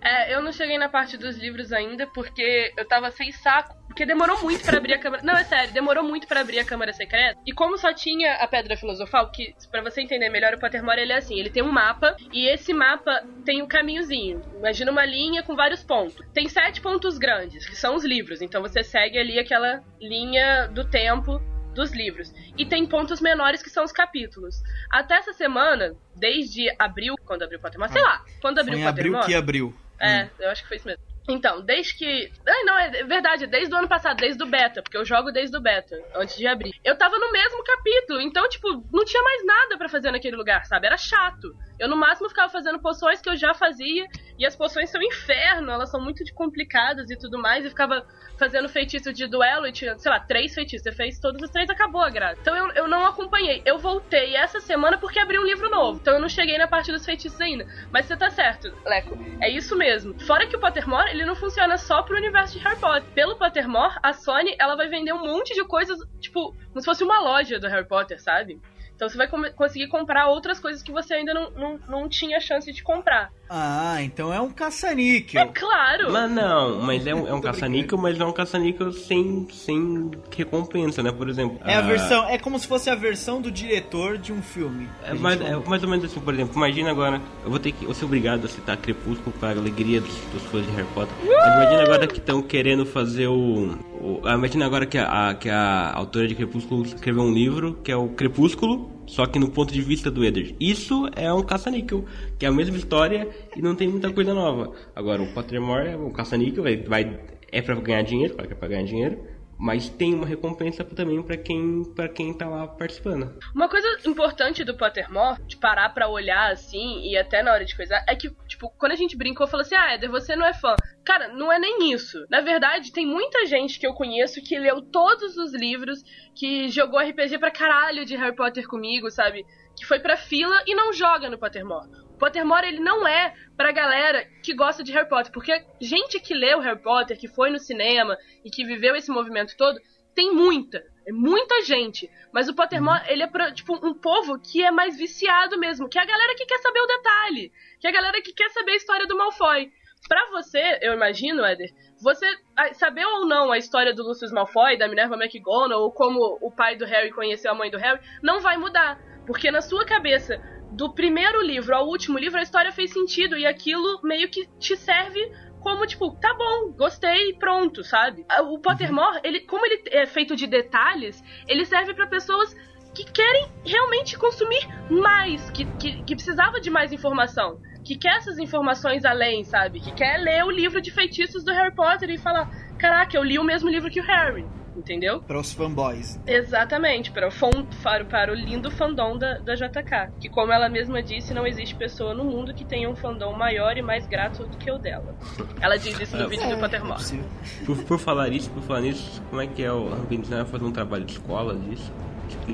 É, eu não cheguei na parte dos livros ainda porque eu tava sem saco. Porque demorou muito pra abrir a câmara. Não, é sério, demorou muito pra abrir a câmara secreta. E como só tinha a Pedra Filosofal, que pra você entender melhor, o Pottermore ele é assim: ele tem um mapa e esse mapa tem um caminhozinho. Imagina uma linha com vários pontos. Tem sete pontos grandes, que são os livros. Então você segue ali aquela linha do tempo dos livros. E tem pontos menores que são os capítulos. Até essa semana, desde abril, quando abriu o Pottermore, sei lá, quando abriu o em abril Pottermore. que abriu. É, eu acho que foi isso mesmo. Então, desde que. Ai, não, é verdade, desde o ano passado, desde o beta, porque eu jogo desde o beta, antes de abrir. Eu tava no mesmo capítulo, então, tipo, não tinha mais nada pra fazer naquele lugar, sabe? Era chato. Eu, no máximo, ficava fazendo poções que eu já fazia, e as poções são inferno, elas são muito complicadas e tudo mais, e ficava fazendo feitiço de duelo e tinha, sei lá, três feitiços. Você fez todos os três, acabou a graça. Então eu, eu não acompanhei. Eu voltei essa semana porque abriu um livro novo. Então eu não cheguei na parte dos feitiços ainda. Mas você tá certo, Leco. É isso mesmo. Fora que o Pottermore, ele não funciona só pro universo de Harry Potter. Pelo Pottermore, a Sony, ela vai vender um monte de coisas, tipo, como se fosse uma loja do Harry Potter, sabe? Então você vai conseguir comprar outras coisas que você ainda não, não, não tinha chance de comprar. Ah, então é um É caça-níquel. claro! Mas não, mas é um, é um caça-níquel, mas é um caça-níquel sem, sem recompensa, né? Por exemplo. É a ah, versão, é como se fosse a versão do diretor de um filme. É mais, é mais ou menos assim, por exemplo, imagina agora, eu vou ter que, eu vou ser obrigado a citar Crepúsculo para a alegria dos, dos fãs de Harry Potter. Mas imagina agora que estão querendo fazer o, o- ah, imagina agora que a, a- que a autora de Crepúsculo escreveu um livro que é o Crepúsculo, só que no ponto de vista do Eddard. Isso é um caça-níquel, que é a mesma história e não tem muita coisa nova. Agora, o Pottermore é um caça-níquel, ele vai é para ganhar dinheiro, claro que é para ganhar dinheiro. Mas tem uma recompensa também para quem, pra quem tá lá participando. Uma coisa importante do Pottermore, de parar pra olhar assim, e até na hora de coisar, é que, tipo, quando a gente brincou, falou assim: ah, Éder, você não é fã. Cara, não é nem isso. Na verdade, tem muita gente que eu conheço que leu todos os livros, que jogou RPG pra caralho de Harry Potter comigo, sabe? Que foi pra fila e não joga no Pottermore. O Pottermore, ele não é pra galera que gosta de Harry Potter, porque gente que leu Harry Potter, que foi no cinema e que viveu esse movimento todo, tem muita. É muita gente. Mas o Pottermore, ele é pra, tipo, um povo que é mais viciado mesmo. Que é a galera que quer saber o detalhe. Que é a galera que quer saber a história do Malfoy. Pra você, eu imagino, Éder, você saber ou não a história do Lucius Malfoy, da Minerva McGonagall, ou como o pai do Harry conheceu a mãe do Harry, não vai mudar. Porque na sua cabeça, do primeiro livro ao último livro, a história fez sentido. E aquilo meio que te serve como, tipo, tá bom, gostei, pronto, sabe? Ah, O Pottermore, ele, como ele é feito de detalhes, ele serve pra pessoas que querem realmente consumir mais, que, que, que precisava de mais informação. Que quer essas informações além, sabe? Que quer ler o livro de feitiços do Harry Potter e falar: caraca, eu li o mesmo livro que o Harry. Entendeu? Para os fanboys. Exatamente, para o, fon- para, o- para o lindo fandom da, da JK. Que, como ela mesma disse, não existe pessoa no mundo que tenha um fandom maior e mais grato do que o dela. Ela diz isso no vídeo do Pottermore. possível. Por, por falar isso, por falar nisso, como é que é o Rampini vai fazer um trabalho de escola disso?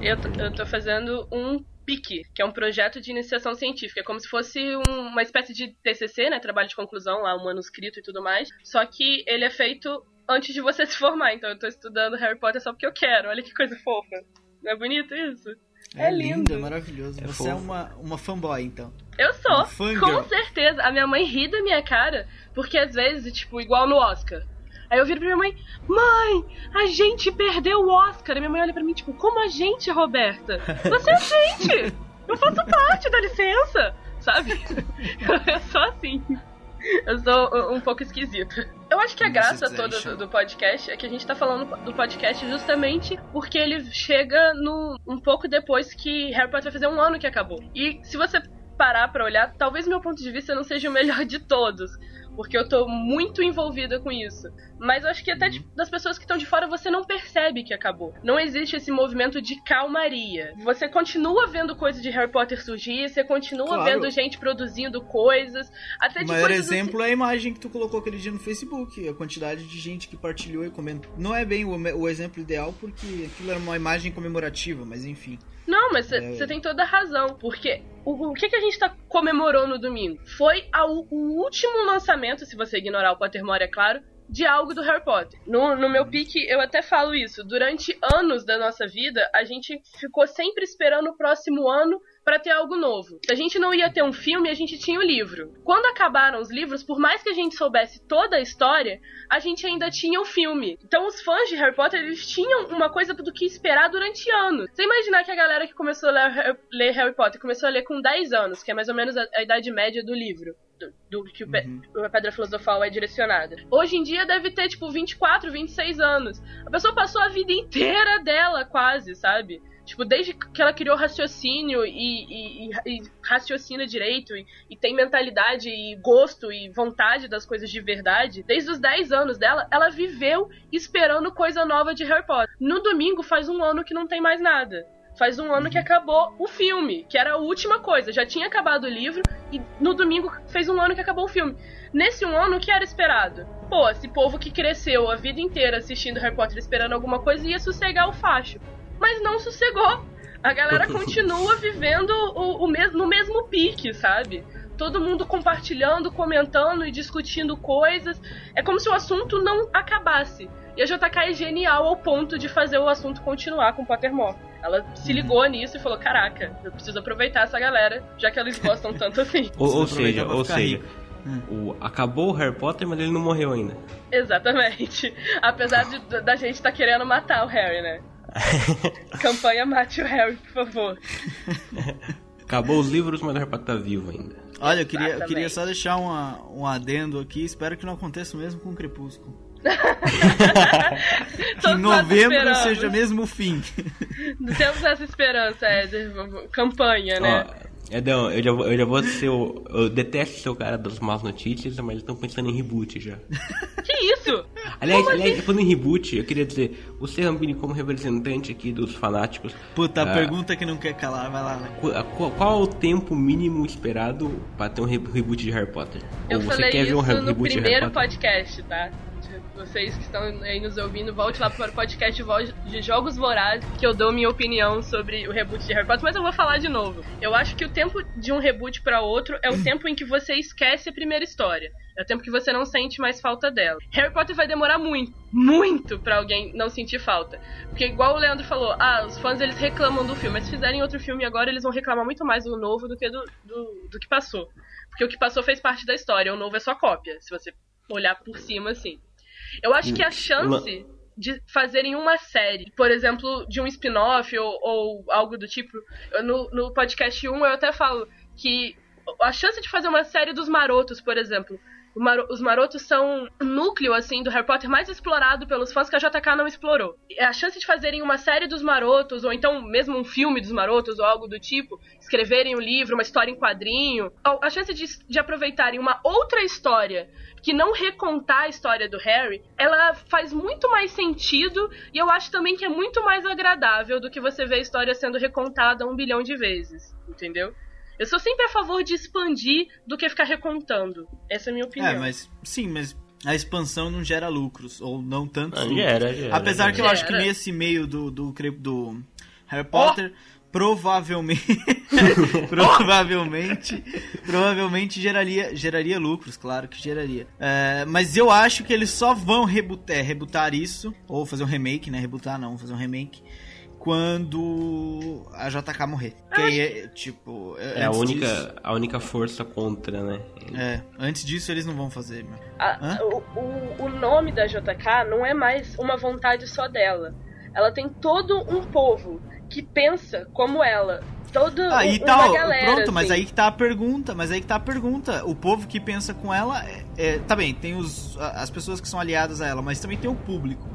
Eu, eu tô fazendo um PIC, que é um projeto de iniciação científica. É como se fosse um- uma espécie de TCC, né? Trabalho de conclusão, lá, um manuscrito e tudo mais. Só que ele é feito antes de você se formar. Então eu tô estudando Harry Potter só porque eu quero. Olha que coisa fofa. Não é bonito isso? É, lindo. é maravilhoso. É Você é fofo. uma, uma fanboy, então. Eu sou, Um com certeza. A minha mãe ri da minha cara, porque às vezes, tipo, igual no Oscar. Aí eu viro pra minha mãe, mãe, a gente perdeu o Oscar. E minha mãe olha pra mim, tipo, como a gente, Roberta? Você é a gente! Eu faço parte, dá licença! Sabe? Eu sou assim. Eu sou um pouco esquisita. Eu acho que a graça toda do, do podcast é que a gente tá falando do podcast justamente porque ele chega no, um pouco depois que Harry Potter vai fazer um ano que acabou. E se você parar pra olhar, talvez meu ponto de vista não seja o melhor de todos porque eu tô muito envolvida com isso. Mas eu acho que até tipo, das pessoas que estão de fora você não percebe que acabou. Não existe esse movimento de calmaria. Você continua vendo coisas de Harry Potter surgir, você continua Claro. vendo gente produzindo coisas. Até O maior exemplo é a imagem que tu colocou aquele dia no Facebook, a quantidade de gente que partilhou e comentou. Não é bem o, o exemplo ideal, porque aquilo era uma imagem comemorativa, mas enfim. Não, mas É. você tem toda a razão. Porque o, o que, que a gente tá comemorou no domingo? Foi o último lançamento, se você ignorar o Pottermore, é claro, de algo do Harry Potter. No, no meu pique, eu até falo isso. Durante anos da nossa vida, a gente ficou sempre esperando o próximo ano pra ter algo novo. Se a gente não ia ter um filme, a gente tinha o livro. Quando acabaram os livros, por mais que a gente soubesse toda a história, a gente ainda tinha o filme. Então os fãs de Harry Potter, eles tinham uma coisa do que esperar durante anos. Você imaginar que a galera que começou a ler, ler Harry Potter começou a ler com 10 anos, que é mais ou menos a, a idade média do livro. Do, do que o, pe- a Pedra Filosofal é direcionada. Hoje em dia deve ter, tipo, 24, 26 anos. A pessoa passou a vida inteira dela, quase, sabe? Tipo, desde que ela criou raciocínio e, e- e- raciocina direito e, e tem mentalidade e gosto e vontade das coisas de verdade, desde os 10 anos dela, ela viveu esperando coisa nova de Harry Potter. No domingo faz um ano que não tem mais nada. Faz um ano que acabou o filme, que era a última coisa. Já tinha acabado o livro e no domingo fez um ano que acabou o filme. Nesse um ano, o que era esperado? Pô, esse povo que cresceu a vida inteira assistindo Harry Potter esperando alguma coisa ia sossegar o facho mas não sossegou. A galera continua vivendo o, o mes- no mesmo pique, sabe? Todo mundo compartilhando, comentando e discutindo coisas. É como se o assunto não acabasse. E a JK é genial ao ponto de fazer o assunto continuar com Pottermore. Ela se ligou nisso e falou: Caraca, eu preciso aproveitar essa galera, já que eles gostam tanto assim. Ou, ou seja, ou seja. Hum. o, acabou o Harry Potter, mas ele não morreu ainda. Exatamente. Apesar de, da gente estar querendo matar o Harry, né? Campanha Mate o Harry, por favor. Acabou os livros, mas o Harry Potter tá vivo ainda. Olha, eu queria, eu queria só deixar uma, um adendo aqui, espero que não aconteça o mesmo com o Crepúsculo. Que em novembro esperamos. seja mesmo o fim. Temos essa esperança, Éder. Campanha, né? Ó, Edão, eu já, vou- eu já vou ser o. Eu detesto ser o cara das más notícias, mas estão pensando em reboot já. Que isso? Aliás, Como aliás assim? falando em reboot, eu queria dizer, você, Rambini, como representante aqui dos fanáticos, Puta, a Ah. pergunta que não quer calar, vai lá. a- qual, qual o tempo mínimo esperado pra ter um re- reboot de Harry Potter? Eu Ou você falei quer ver um re- no reboot de Harry primeiro Potter? podcast, tá? Vocês que estão aí nos ouvindo, volte lá para o podcast de Jogos Vorazes, que eu dou minha opinião sobre o reboot de Harry Potter, mas eu vou falar de novo. Eu acho que o tempo de um reboot para outro é o tempo em que você esquece a primeira história. É o tempo que você não sente mais falta dela. Harry Potter vai demorar muito, muito pra alguém não sentir falta. Porque igual o Leandro falou, ah, os fãs eles reclamam do filme, mas se fizerem outro filme agora, eles vão reclamar muito mais do novo do que do, do, do que passou. Porque o que passou fez parte da história, o novo é só cópia, se você olhar por cima assim. Eu acho que a chance de fazerem uma série, por exemplo, de um spin-off ou, ou algo do tipo, eu- no, no podcast 1 eu até falo que a chance de fazer uma série dos marotos, por exemplo, o Maro- os marotos são um núcleo, assim, do Harry Potter mais explorado pelos fãs que a JK não explorou. A chance de fazerem uma série dos marotos, ou então mesmo um filme dos marotos, ou algo do tipo, escreverem um livro, uma história em quadrinho, a chance de, de aproveitarem uma outra história que não recontar a história do Harry, ela faz muito mais sentido e eu acho também que é muito mais agradável do que você ver a história sendo recontada um bilhão de vezes, entendeu? Eu sou sempre a favor de expandir do que ficar recontando. Essa é a minha opinião. É, mas sim, mas a expansão não gera lucros, ou não tanto. Ah, gera, gera, Apesar que eu gera. acho que nesse meio do, do, do Harry Potter, provavelmente. provavelmente. provavelmente geraria, geraria lucros, claro que geraria. É, mas eu acho que eles só vão rebutar, rebutar isso, ou fazer um remake, né? Rebutar não, fazer um remake. Quando a JK morrer. Que aí é, tipo. É a antes única, disso- a única força contra, né? é, antes disso eles não vão fazer, meu. A- Hã? o, o, o nome da JK não é mais uma vontade só dela. Ela tem todo um povo que pensa como ela. Todo Aí um- tá, galera, pronto, mas assim. aí que tá a pergunta, mas aí que tá a pergunta. O povo que pensa com ela, é, é, tá bem, tem os, a- as pessoas que são aliadas a ela, mas também tem o público.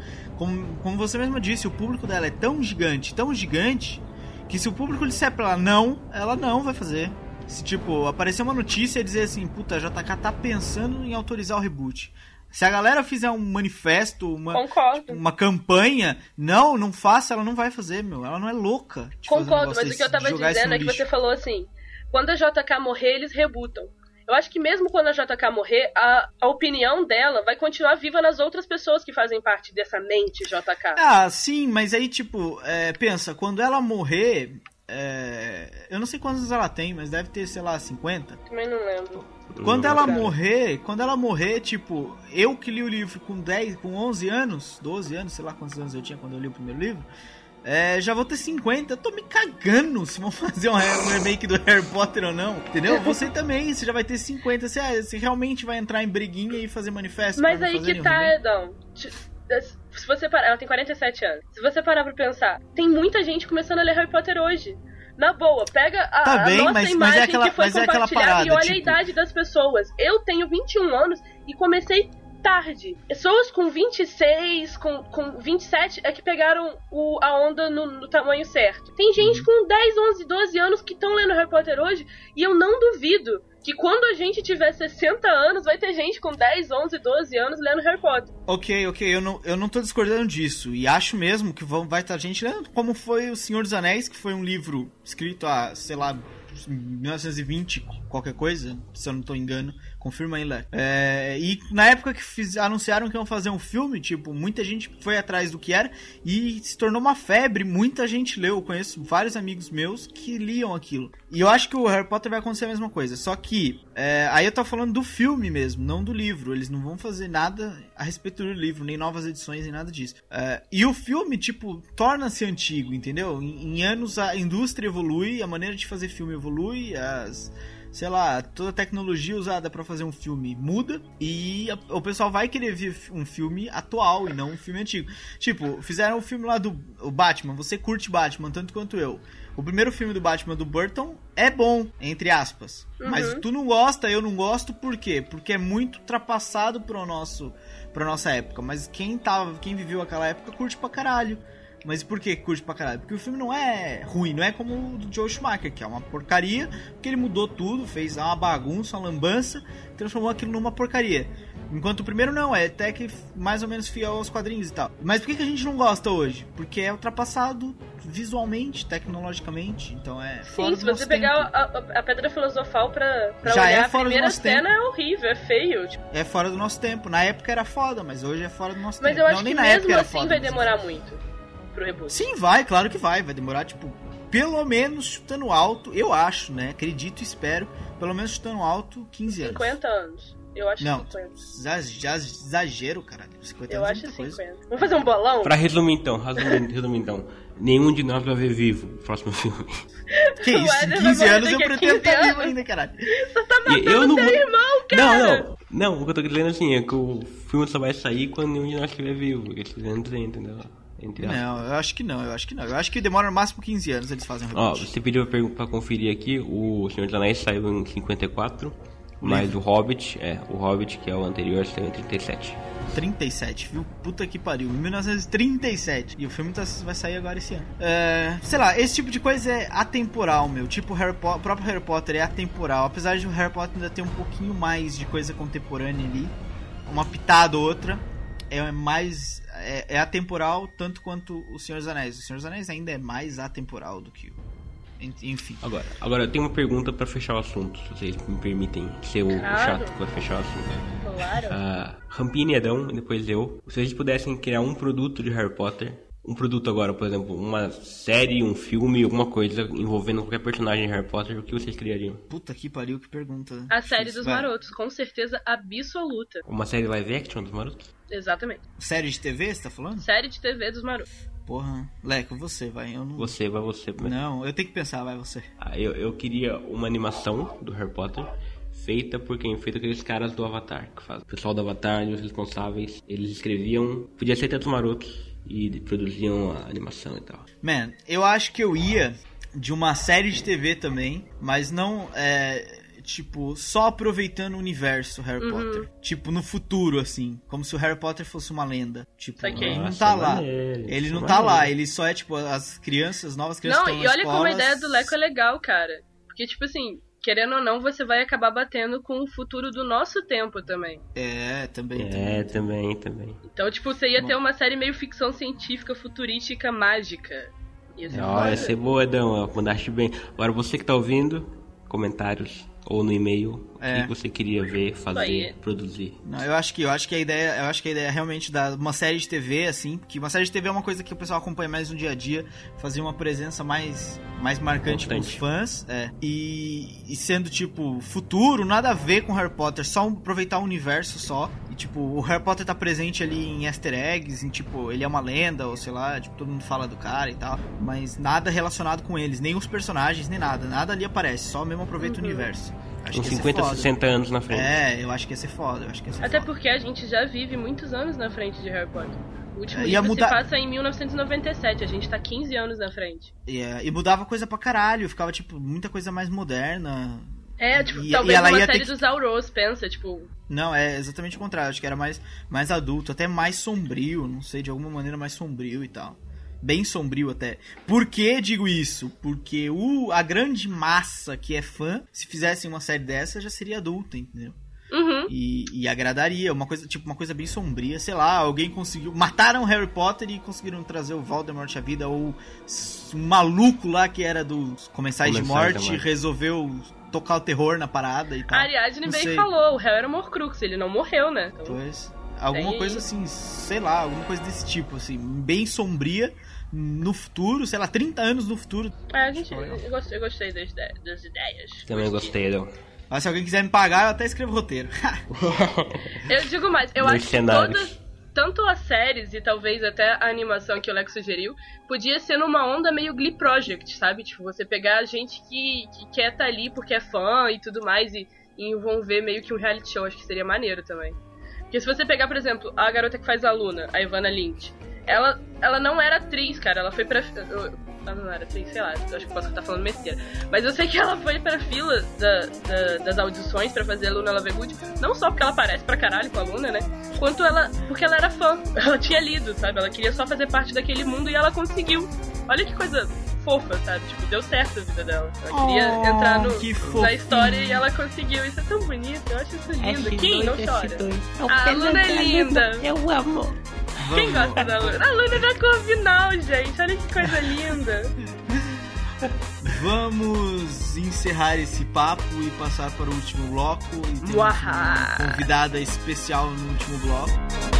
Como, como você mesma disse, o público dela é tão gigante, tão gigante, que se o público disser pra ela não, ela não vai fazer. Se, tipo, aparecer uma notícia e dizer assim, puta, a JK tá pensando em autorizar o reboot. Se a galera fizer um manifesto, uma, Concordo. uma campanha, não, não faça, ela não vai fazer, meu. Ela não é louca. um Concordo, negócio mas o que eu tava dizendo é que você falou assim: quando a JK morrer, eles rebutam. Eu acho que mesmo quando a JK morrer, a, a opinião dela vai continuar viva nas outras pessoas que fazem parte dessa mente JK. Ah, sim, mas aí, tipo, é, pensa, quando ela morrer. é, eu não sei quantos anos ela tem, mas deve ter, sei lá, 50. Também não lembro. Quando ela morrer, quando ela morrer, tipo, eu que li o livro com 10, com 11 anos, 12 anos, sei lá quantos anos eu tinha quando eu li o primeiro livro, é, já vou ter 50. Eu tô me cagando se vão fazer um, re- remake do Harry Potter ou não, entendeu? Você também, você já vai ter 50. Você, ah, você realmente vai entrar em briguinha e fazer manifesto? Mas aí que tá, remake? Edão. Ti- Se você parar, ela tem 47 anos. Se você parar pra pensar, tem muita gente começando a ler Harry Potter hoje. Na boa, pega a, Tá a bem, nossa mas- mas é imagem aquela- que foi mas é compartilhada parada, e olha a tipo- idade das pessoas. Eu tenho 21 anos e comecei tarde. Pessoas com 26, com, com 27 é que pegaram o, a onda no, no tamanho certo. Tem gente Uhum. com 10, 11, 12 anos que estão lendo Harry Potter hoje e eu não duvido que quando a gente tiver 60 anos, vai ter gente com 10, 11, 12 anos lendo Harry Potter. Ok, ok, eu não, eu não tô discordando disso. E acho mesmo que vão, vai estar gente lendo, como foi O Senhor dos Anéis, que foi um livro escrito há, sei lá, 1920, qualquer coisa, se eu não tô engano. Confirma aí, Lé. É, e na época que fiz- anunciaram que iam fazer um filme, tipo, muita gente foi atrás do que era e se tornou uma febre. Muita gente leu. Eu conheço vários amigos meus que liam aquilo. E eu acho que o Harry Potter vai acontecer a mesma coisa. Só que, é, aí eu tô falando do filme mesmo, não do livro. Eles não vão fazer nada a respeito do livro, nem novas edições, nem nada disso. É, e o filme, tipo, torna-se antigo, entendeu? Em, em anos a indústria evolui, a maneira de fazer filme evolui, as sei lá, toda a tecnologia usada pra fazer um filme muda e a- o pessoal vai querer ver um filme atual e não um filme antigo. Tipo, fizeram o filme lá do Batman, você curte Batman tanto quanto eu. O primeiro filme do Batman do Burton é bom, entre aspas. Mas tu não gosta, eu não gosto, por quê? Porque é muito ultrapassado pro nosso, pra nossa época. Mas quem tava, quem viveu aquela época curte pra caralho. Mas por que curte pra caralho? Porque o filme não é ruim, não é como o do Joe Schumacher, que é uma porcaria, porque ele mudou tudo, fez uma bagunça, uma lambança, transformou aquilo numa porcaria. Enquanto o primeiro não, é até que mais ou menos fiel aos quadrinhos e tal. Mas por que, que a gente não gosta hoje? Porque é ultrapassado visualmente, tecnologicamente, então é Sim, do se você pegar tempo. a, a- a pedra filosofal pra, pra Já é olhar a fora do primeira nosso cena tempo. é horrível, é feio. tipo, É fora do nosso tempo. Na época era foda, mas hoje é fora do nosso mas tempo. eu acho não, que mesmo assim vai mas- demorar muito pro reboot. Sim, vai, claro que vai. Vai demorar, tipo, pelo menos chutando alto, eu acho, né? Acredito e espero, pelo menos chutando alto, 15 anos. 50 anos. Eu acho Não, 50. já, já exagero, caralho. 50 Eu anos acho é muita coisa. 50. Vamos fazer um bolão? Pra resumir então, resumir, resumir então. Nenhum de nós vai ver vivo o próximo filme. Que isso, Eder 15 vai anos eu a pretendo 15 estar vivo anos. ainda, caralho. Você tá matando eu não teu vou- irmão, Não, cara! não. Não, o que eu tô dizendo assim é que o filme só vai sair quando nenhum de nós estiver vivo. Eles querendo dizer, entendeu? Entre. Não, eu acho que não, eu acho que não. Eu acho que demora no máximo 15 anos eles fazem um Ó, reboot. você pediu pra, conferir aqui, o Senhor dos Anéis saiu em 54, mas o Hobbit, é, o Hobbit, que é o anterior, saiu em 37. 37, viu? Puta que pariu. 1937. E o filme tá- vai sair agora esse ano. É, sei lá, esse tipo de coisa é atemporal, meu. Tipo, Harry Po- o próprio Harry Potter é atemporal. Apesar de o Harry Potter ainda ter um pouquinho mais de coisa contemporânea ali. Uma pitada ou outra. É mais. É, é atemporal tanto quanto o Senhor dos Anéis. O Senhor dos Anéis ainda é mais atemporal do que o. en- Enfim. Agora, agora eu tenho uma pergunta pra fechar o assunto, se vocês me permitem ser o Claro. chato que vai fechar o assunto. Claro. Ah, Rampini e Adão, e depois eu. Se vocês pudessem criar um produto de Harry Potter, um produto agora, por exemplo, uma série, um filme, alguma coisa envolvendo qualquer personagem de Harry Potter, o que vocês criariam? Puta que pariu, que pergunta. A série dos Vai. marotos, com certeza absoluta. Uma série live action dos Marotos? Exatamente. Série de TV, você tá falando? Série de TV dos marotos. Porra. Leco, você, vai. Eu não. Você, vai você. Não, eu tenho que pensar, vai você. Ah, eu, eu queria uma animação do Harry Potter feita por quem? Feita aqueles caras do Avatar que fazem. O pessoal do Avatar, os responsáveis, eles escreviam, podia ser até dos marotos e produziam a animação e tal. Man, eu acho que eu ia de uma série de TV também, mas não é. Tipo, só aproveitando o universo Harry Uhum. Potter. Tipo, no futuro, assim. Como se o Harry Potter fosse uma lenda. Tipo, Saquei. ele não Nossa, tá lá. maneiro, Ele não é tá lá. Ele só é, tipo, as crianças, as novas crianças Não, estão e olha como escola, a ideia do Leco é legal, cara. Porque, tipo assim, querendo ou não, você vai acabar batendo com o futuro do nosso tempo também. É, também. também. É, também, também. Então, tipo, você ia Bom. ter uma série meio ficção científica, futurística, mágica. Ia ser Ó, foda. ia ser boa, Edão, mandaste bem. Agora você que tá ouvindo, comentários ou no e-mail, o É. que você queria ver, fazer, aí. produzir. Não, eu acho que eu acho que a ideia, eu acho que a ideia é realmente da uma série de TV assim, que uma série de TV é uma coisa que o pessoal acompanha mais no dia a dia, fazer uma presença mais mais marcante com os fãs, é. E, e sendo tipo futuro, nada a ver com Harry Potter, só aproveitar o universo só. E tipo, o Harry Potter tá presente ali em Easter eggs, em tipo, ele é uma lenda ou sei lá, tipo, todo mundo fala do cara e tal, mas nada relacionado com eles, nem os personagens, nem nada, nada ali aparece, só mesmo aproveita o universo. Acho ser 50, foda. 60 anos na frente. É, eu acho que ia ser foda, eu acho que ia ser Até foda. porque a gente já vive muitos anos na frente de Harry Potter. O último É, livro mudar- se passa em 1997, a gente tá 15 anos na frente. E, é, e mudava coisa pra caralho, ficava, tipo, muita coisa mais moderna. É, tipo, E- talvez e ela uma série que- dos Auros, pensa, tipo, Não, é exatamente o contrário, acho que era mais, mais adulto, até mais sombrio, não sei, de alguma maneira mais sombrio e tal. Bem sombrio até. Por que digo isso? Porque o, a grande massa que é fã, se fizessem uma série dessa, já seria adulta, entendeu? uhum. E, e agradaria, uma coisa, tipo, uma coisa bem sombria, sei lá, alguém conseguiu. Mataram Harry Potter e conseguiram trazer o Voldemort à vida, ou um maluco lá que era dos Comensais de Comensais Morte Morte. resolveu tocar o terror na parada e tal. A Ariadne Não bem sei. falou, o réu era Morcrux, ele não morreu, né? Então, Pois. Alguma Tem- coisa assim, sei lá, alguma coisa desse tipo, assim, bem sombria no futuro, sei lá, 30 anos no futuro. é, a gente, eu gostei, eu gostei das, das ideias. Também gostei, Edão. Mas se alguém quiser me pagar, eu até escrevo roteiro. Eu digo mais, eu acho que Mercenários. todas, tanto as séries e talvez até a animação que o Lex sugeriu, podia ser numa onda meio Glee Project, sabe? Tipo, você pegar gente que, que quer estar ali porque é fã e tudo mais e, e envolver meio que um reality show, acho que seria maneiro também. Porque se você pegar, por exemplo, a garota que faz a Luna, a Ivana Lynch, ela, ela não era atriz, cara, ela foi pra. Ela não era atriz, sei lá, acho que posso estar falando besteira. Mas eu sei que ela foi pra fila da- da- das audições pra fazer a Luna Lovegood, não só porque ela parece pra caralho com a Luna, né? Quanto ela. porque ela era fã. Ela tinha lido, sabe? Ela queria só fazer parte daquele mundo e ela conseguiu. Olha que coisa fofa, sabe? Tipo, deu certo a vida dela. Ela queria Oh, entrar no, na história e ela conseguiu. Isso é tão bonito, eu acho isso lindo. Kim, não chora. É o A Luna é linda. Eu amo. Quem gosta da Luna? A Luna da Corvinal, gente. Olha que coisa linda. Vamos encerrar esse papo e passar para o último bloco. E temos uma convidada especial no último bloco.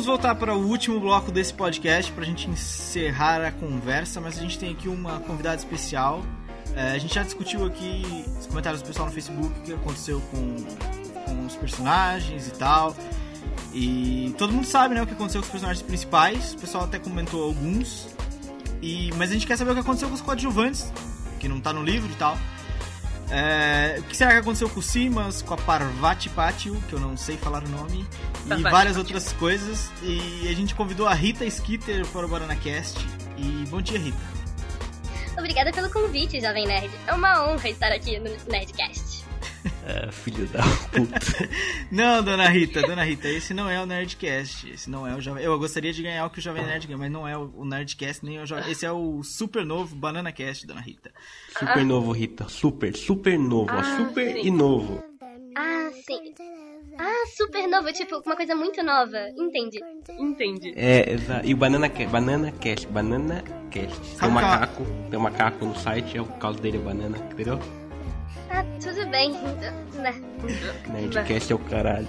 Vamos voltar para o último bloco desse podcast para a gente encerrar a conversa, mas a gente tem aqui uma convidada especial. É, a gente já discutiu aqui os comentários do pessoal no Facebook o que aconteceu com, com os personagens e tal. E todo mundo sabe né, o que aconteceu com os personagens principais. O pessoal até comentou alguns. E, mas a gente quer saber o que aconteceu com os coadjuvantes, que não tá no livro e tal. É, o que será que aconteceu com o Simas, com a Parvati Patil, que eu não sei falar o nome, e Parvati várias Patil. outras coisas. E a gente convidou a Rita Skitter para o BananaCast. E bom dia, Rita. Obrigada pelo convite, Jovem Nerd. É uma honra estar aqui no Nerdcast. É, filho da puta. Não, dona Rita, dona Rita, esse não é o Nerdcast. Esse não é o Jovem. Eu gostaria de ganhar o que o Jovem Nerd ganha, mas não é o Nerdcast, nem o Jovem. Esse é o super novo BananaCast, dona Rita. Super novo, Rita. Super, super novo. Ah, super sim. e novo. Ah, sim. Ah, super novo, tipo, uma coisa muito nova. Entendi. Entendi. É, exato. E o Banana Cast, Banana Cast, Banana Cast. Tem um qual- macaco, tem um macaco no site, é o caso dele é banana, entendeu? Ah, tudo bem. Né. Nerdcast é o caralho.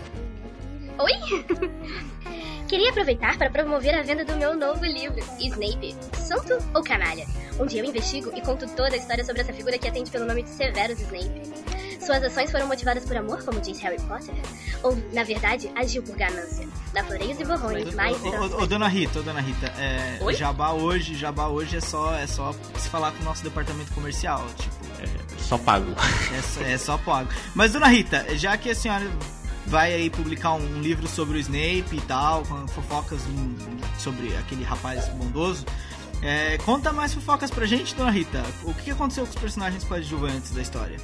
Oi? Queria aproveitar para promover a venda do meu novo livro, Snape, Santo ou Canalha? Onde eu investigo e conto toda a história sobre essa figura que atende pelo nome de Severus Snape. Suas ações foram motivadas por amor, como diz Harry Potter? Ou, na verdade, agiu por ganância? Na Floreios e Borrões, mais... Ô, ô, ô, dona Rita, ô, dona Rita, é? Jabá hoje, Jabá hoje é só, é só se falar com o nosso departamento comercial, tipo, Só pago. é, só- é só pago. Mas, dona Rita, já que a senhora vai aí publicar um livro sobre o Snape e tal, com fofocas hum, sobre aquele rapaz bondoso, é, conta mais fofocas pra gente, dona Rita. O que aconteceu com os personagens coadjuvantes da história?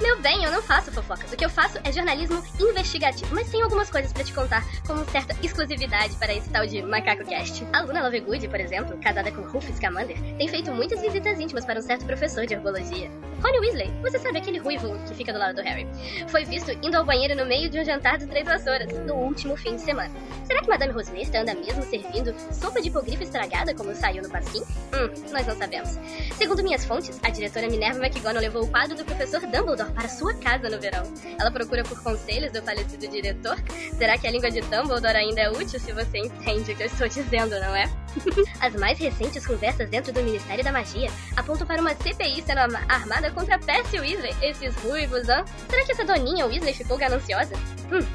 Meu bem, eu não faço fofocas. O que eu faço é jornalismo investigativo. Mas tem algumas coisas pra te contar, como certa exclusividade para esse tal de Macaco Cast. A Luna Lovegood, por exemplo, casada com Rufus Scamander, tem feito muitas visitas íntimas para um certo professor de herbologia. Rony Weasley, você sabe aquele ruivo que fica do lado do Harry, foi visto indo ao banheiro no meio de um jantar do Três Vassouras, no último fim de semana. Será que Madame Rosmerta anda mesmo servindo sopa de hipogrifo estragada como saiu no pasquim? Hum, nós não sabemos. Segundo minhas fontes, a diretora Minerva McGonagall levou o quadro do professor Dumbledore para sua casa no verão. Ela procura por conselhos do falecido diretor. Será que a língua de Dumbledore ainda é útil se você entende o que eu estou dizendo, não é? As mais recentes conversas dentro do Ministério da Magia apontam para uma CPI sendo armada contra Percy Weasley. Esses ruivos, hã? Será que essa doninha Weasley ficou gananciosa? Hum.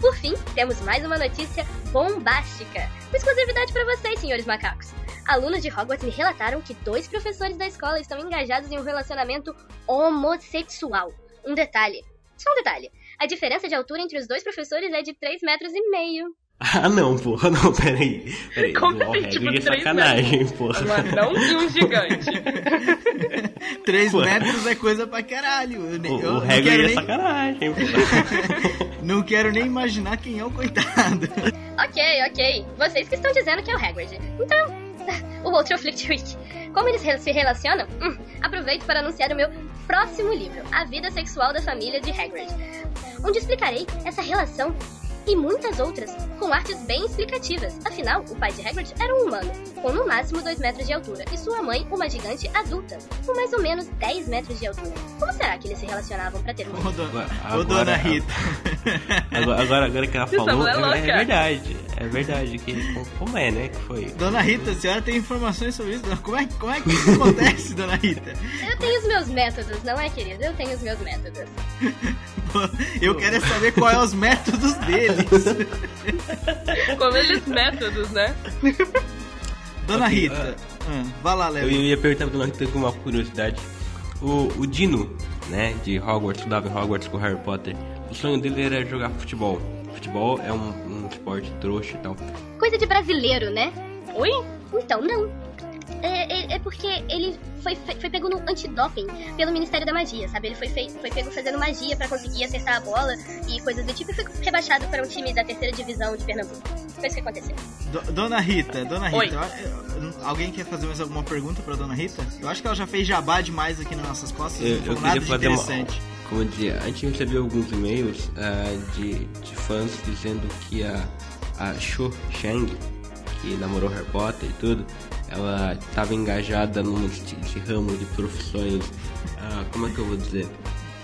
Por fim, temos mais uma notícia bombástica. Uma exclusividade para vocês, senhores macacos. Alunos de Hogwarts me relataram que dois professores da escola estão engajados em um relacionamento homossexual. Um detalhe. Só um detalhe. A diferença de altura entre os dois professores é de 3 metros e meio. Ah não, porra, não, peraí. Peraí, Como assim, Hagrid tipo, é três sacanagem, Um porra. anão e um gigante. 3 Pô. metros é coisa pra caralho. Eu, O, eu o não, Hagrid quero é nem, sacanagem, porra. não quero nem imaginar quem é o coitado. Ok, ok. Vocês que estão dizendo que é o Hagrid. Então, o outro é o Flitwick. Como eles se relacionam? Hum, aproveito para anunciar o meu próximo livro, A Vida Sexual da Família de Hagrid, onde explicarei essa relação e muitas outras, com artes bem explicativas. Afinal, o pai de Hagrid era um humano, com no máximo 2 metros de altura, e sua mãe, uma gigante adulta, com mais ou menos 10 metros de altura. Como será que eles se relacionavam para ter um Ô, dona, Agora- ô, dona Rita. Agora, agora, agora que ela falou, é é, verdade. É verdade. Que, como- como é, né? Que foi. Dona Rita, a senhora tem informações sobre isso? Como é, como é que isso acontece, dona Rita? Eu tenho os meus métodos, não é, querido? Eu tenho os meus métodos. Eu quero é saber qual é os métodos deles. Como eles métodos, né? Dona Rita, ah, vai lá, Eu Léo. ia perguntar pra Dona Rita com uma curiosidade. O, o Dino, né, de Hogwarts, estudava em Hogwarts com Harry Potter. O sonho dele era jogar futebol. Futebol é um, um esporte trouxa e tal. Coisa de brasileiro, né? Oi? Então, não. É, é- é porque ele foi, foi pego no antidoping pelo Ministério da Magia, sabe? Ele foi, fei- foi pego fazendo magia pra conseguir acertar a bola e coisas do tipo e foi rebaixado para um time da terceira divisão de Pernambuco. Foi isso que aconteceu. Do- dona Rita, Dona Rita, eu- alguém quer fazer mais alguma pergunta pra Dona Rita? Eu acho que ela já fez jabá demais aqui nas nossas costas, Eu, eu queria de fazer uma. interessante. Como eu dizia, a gente recebeu alguns e-mails ah, de, de fãs dizendo que a, a Cho Chang, que namorou Harry Potter e tudo, ela estava engajada num esti- esse ramo de profissões. ah, como é que eu vou dizer?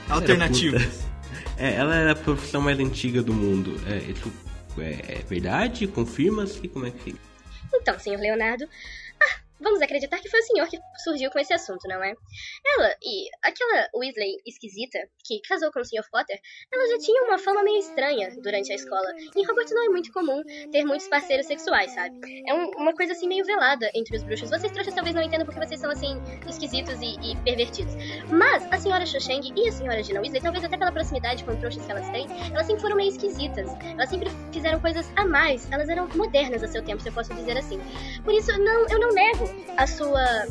Alternativas. É, ela era a profissão mais antiga do mundo. É, isso é, é verdade? Confirma-se? Como é que fica? Então, senhor Leonardo. Vamos acreditar que foi o senhor que surgiu com esse assunto, não é? Ela e aquela Weasley esquisita que casou com o Sr. Potter, ela já tinha uma fama meio estranha durante a escola. Em Hogwarts não é muito comum ter muitos parceiros sexuais, sabe? É um- uma coisa assim meio velada entre os bruxos. Vocês trouxas talvez não entendam porque vocês são assim esquisitos e, e pervertidos. Mas a senhora Shosheng e a senhora Gina Weasley, talvez até pela proximidade com trouxas que elas têm, elas sempre foram meio esquisitas. Elas sempre fizeram coisas a mais. Elas eram modernas a seu tempo, se eu posso dizer assim. Por isso, não, eu não nego a sua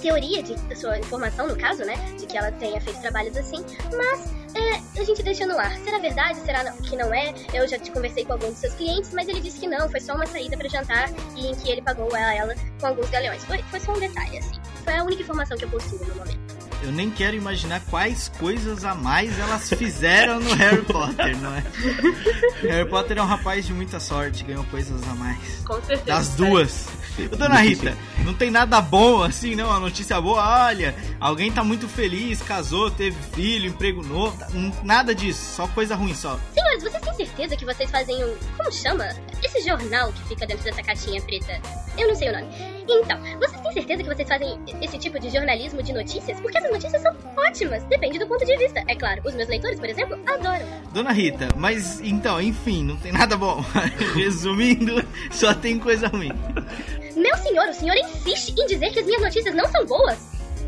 teoria, de, a sua informação, no caso, né? De que ela tenha feito trabalhos assim. Mas é, a gente deixa no ar. Será verdade? Será que não é? Eu já te conversei com alguns dos seus clientes, mas ele disse que não. Foi só uma saída para jantar e em que ele pagou a ela com alguns galeões. Foi, foi só um detalhe, assim. Foi a única informação que eu possuo no momento. eu nem quero imaginar quais coisas a mais elas fizeram no Harry Potter, não é? Harry Potter é um rapaz de muita sorte, ganhou coisas a mais. Com certeza. Das duas. Ô, Dona Rita, não tem nada bom assim, não? A notícia boa, olha, alguém tá muito feliz, casou, teve filho, emprego novo, n- nada disso, só coisa ruim só. Senhores, vocês têm certeza que vocês fazem um. Como chama? Esse jornal que fica dentro dessa caixinha preta. Eu não sei o nome. Então, vocês têm certeza que vocês fazem esse tipo de jornalismo de notícias? Porque essas notícias são ótimas. Depende do ponto de vista. É claro, os meus leitores, por exemplo, adoram. Dona Rita, mas então, enfim, não tem nada bom. Resumindo, só tem coisa ruim. Meu senhor, o senhor insiste em dizer que as minhas notícias não são boas?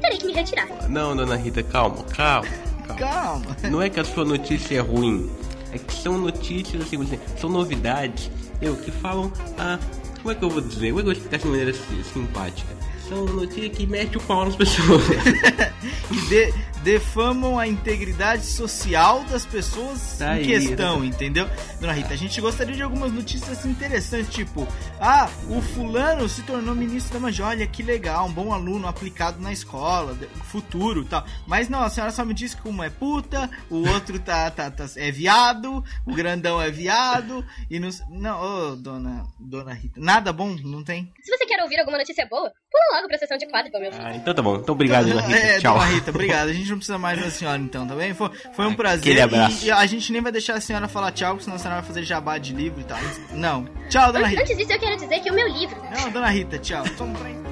Terei que me retirar. Não, dona Rita, calma, calma, calma. Calma. Não é que a sua notícia é ruim, é que são notícias, assim, são novidades, eu, que falam a. Como é que eu vou dizer? Como é que eu vou explicar de maneira si- simpática? São notícias que mete o pau nas pessoas. que de- defamam a integridade social das pessoas Tá em aí, questão, né? entendeu? Dona Rita, a gente gostaria de algumas notícias interessantes, tipo, ah, o fulano se tornou ministro da magia, olha que legal, um bom aluno aplicado na escola, futuro e tal. Mas não, a senhora só me disse que uma é puta, o outro tá, tá, tá- é viado, o grandão é viado, e não... Não, ô, dona, dona Rita, nada bom, não tem? Se você quer ouvir alguma notícia boa, pula logo pra sessão de quadro, meu filho. ah, então tá bom. Então obrigado, dona Rita. É, Tchau. dona Rita, obrigado. A gente não precisa mais da senhora então, tá bem? Foi, foi um Aquele prazer. abraço. E, e a gente nem vai deixar a senhora falar tchau, senão a senhora vai fazer jabá de livro e tal. Não. Tchau, dona Rita. antes disso, eu quero dizer que o meu livro Não, dona Rita, tchau. Um trem.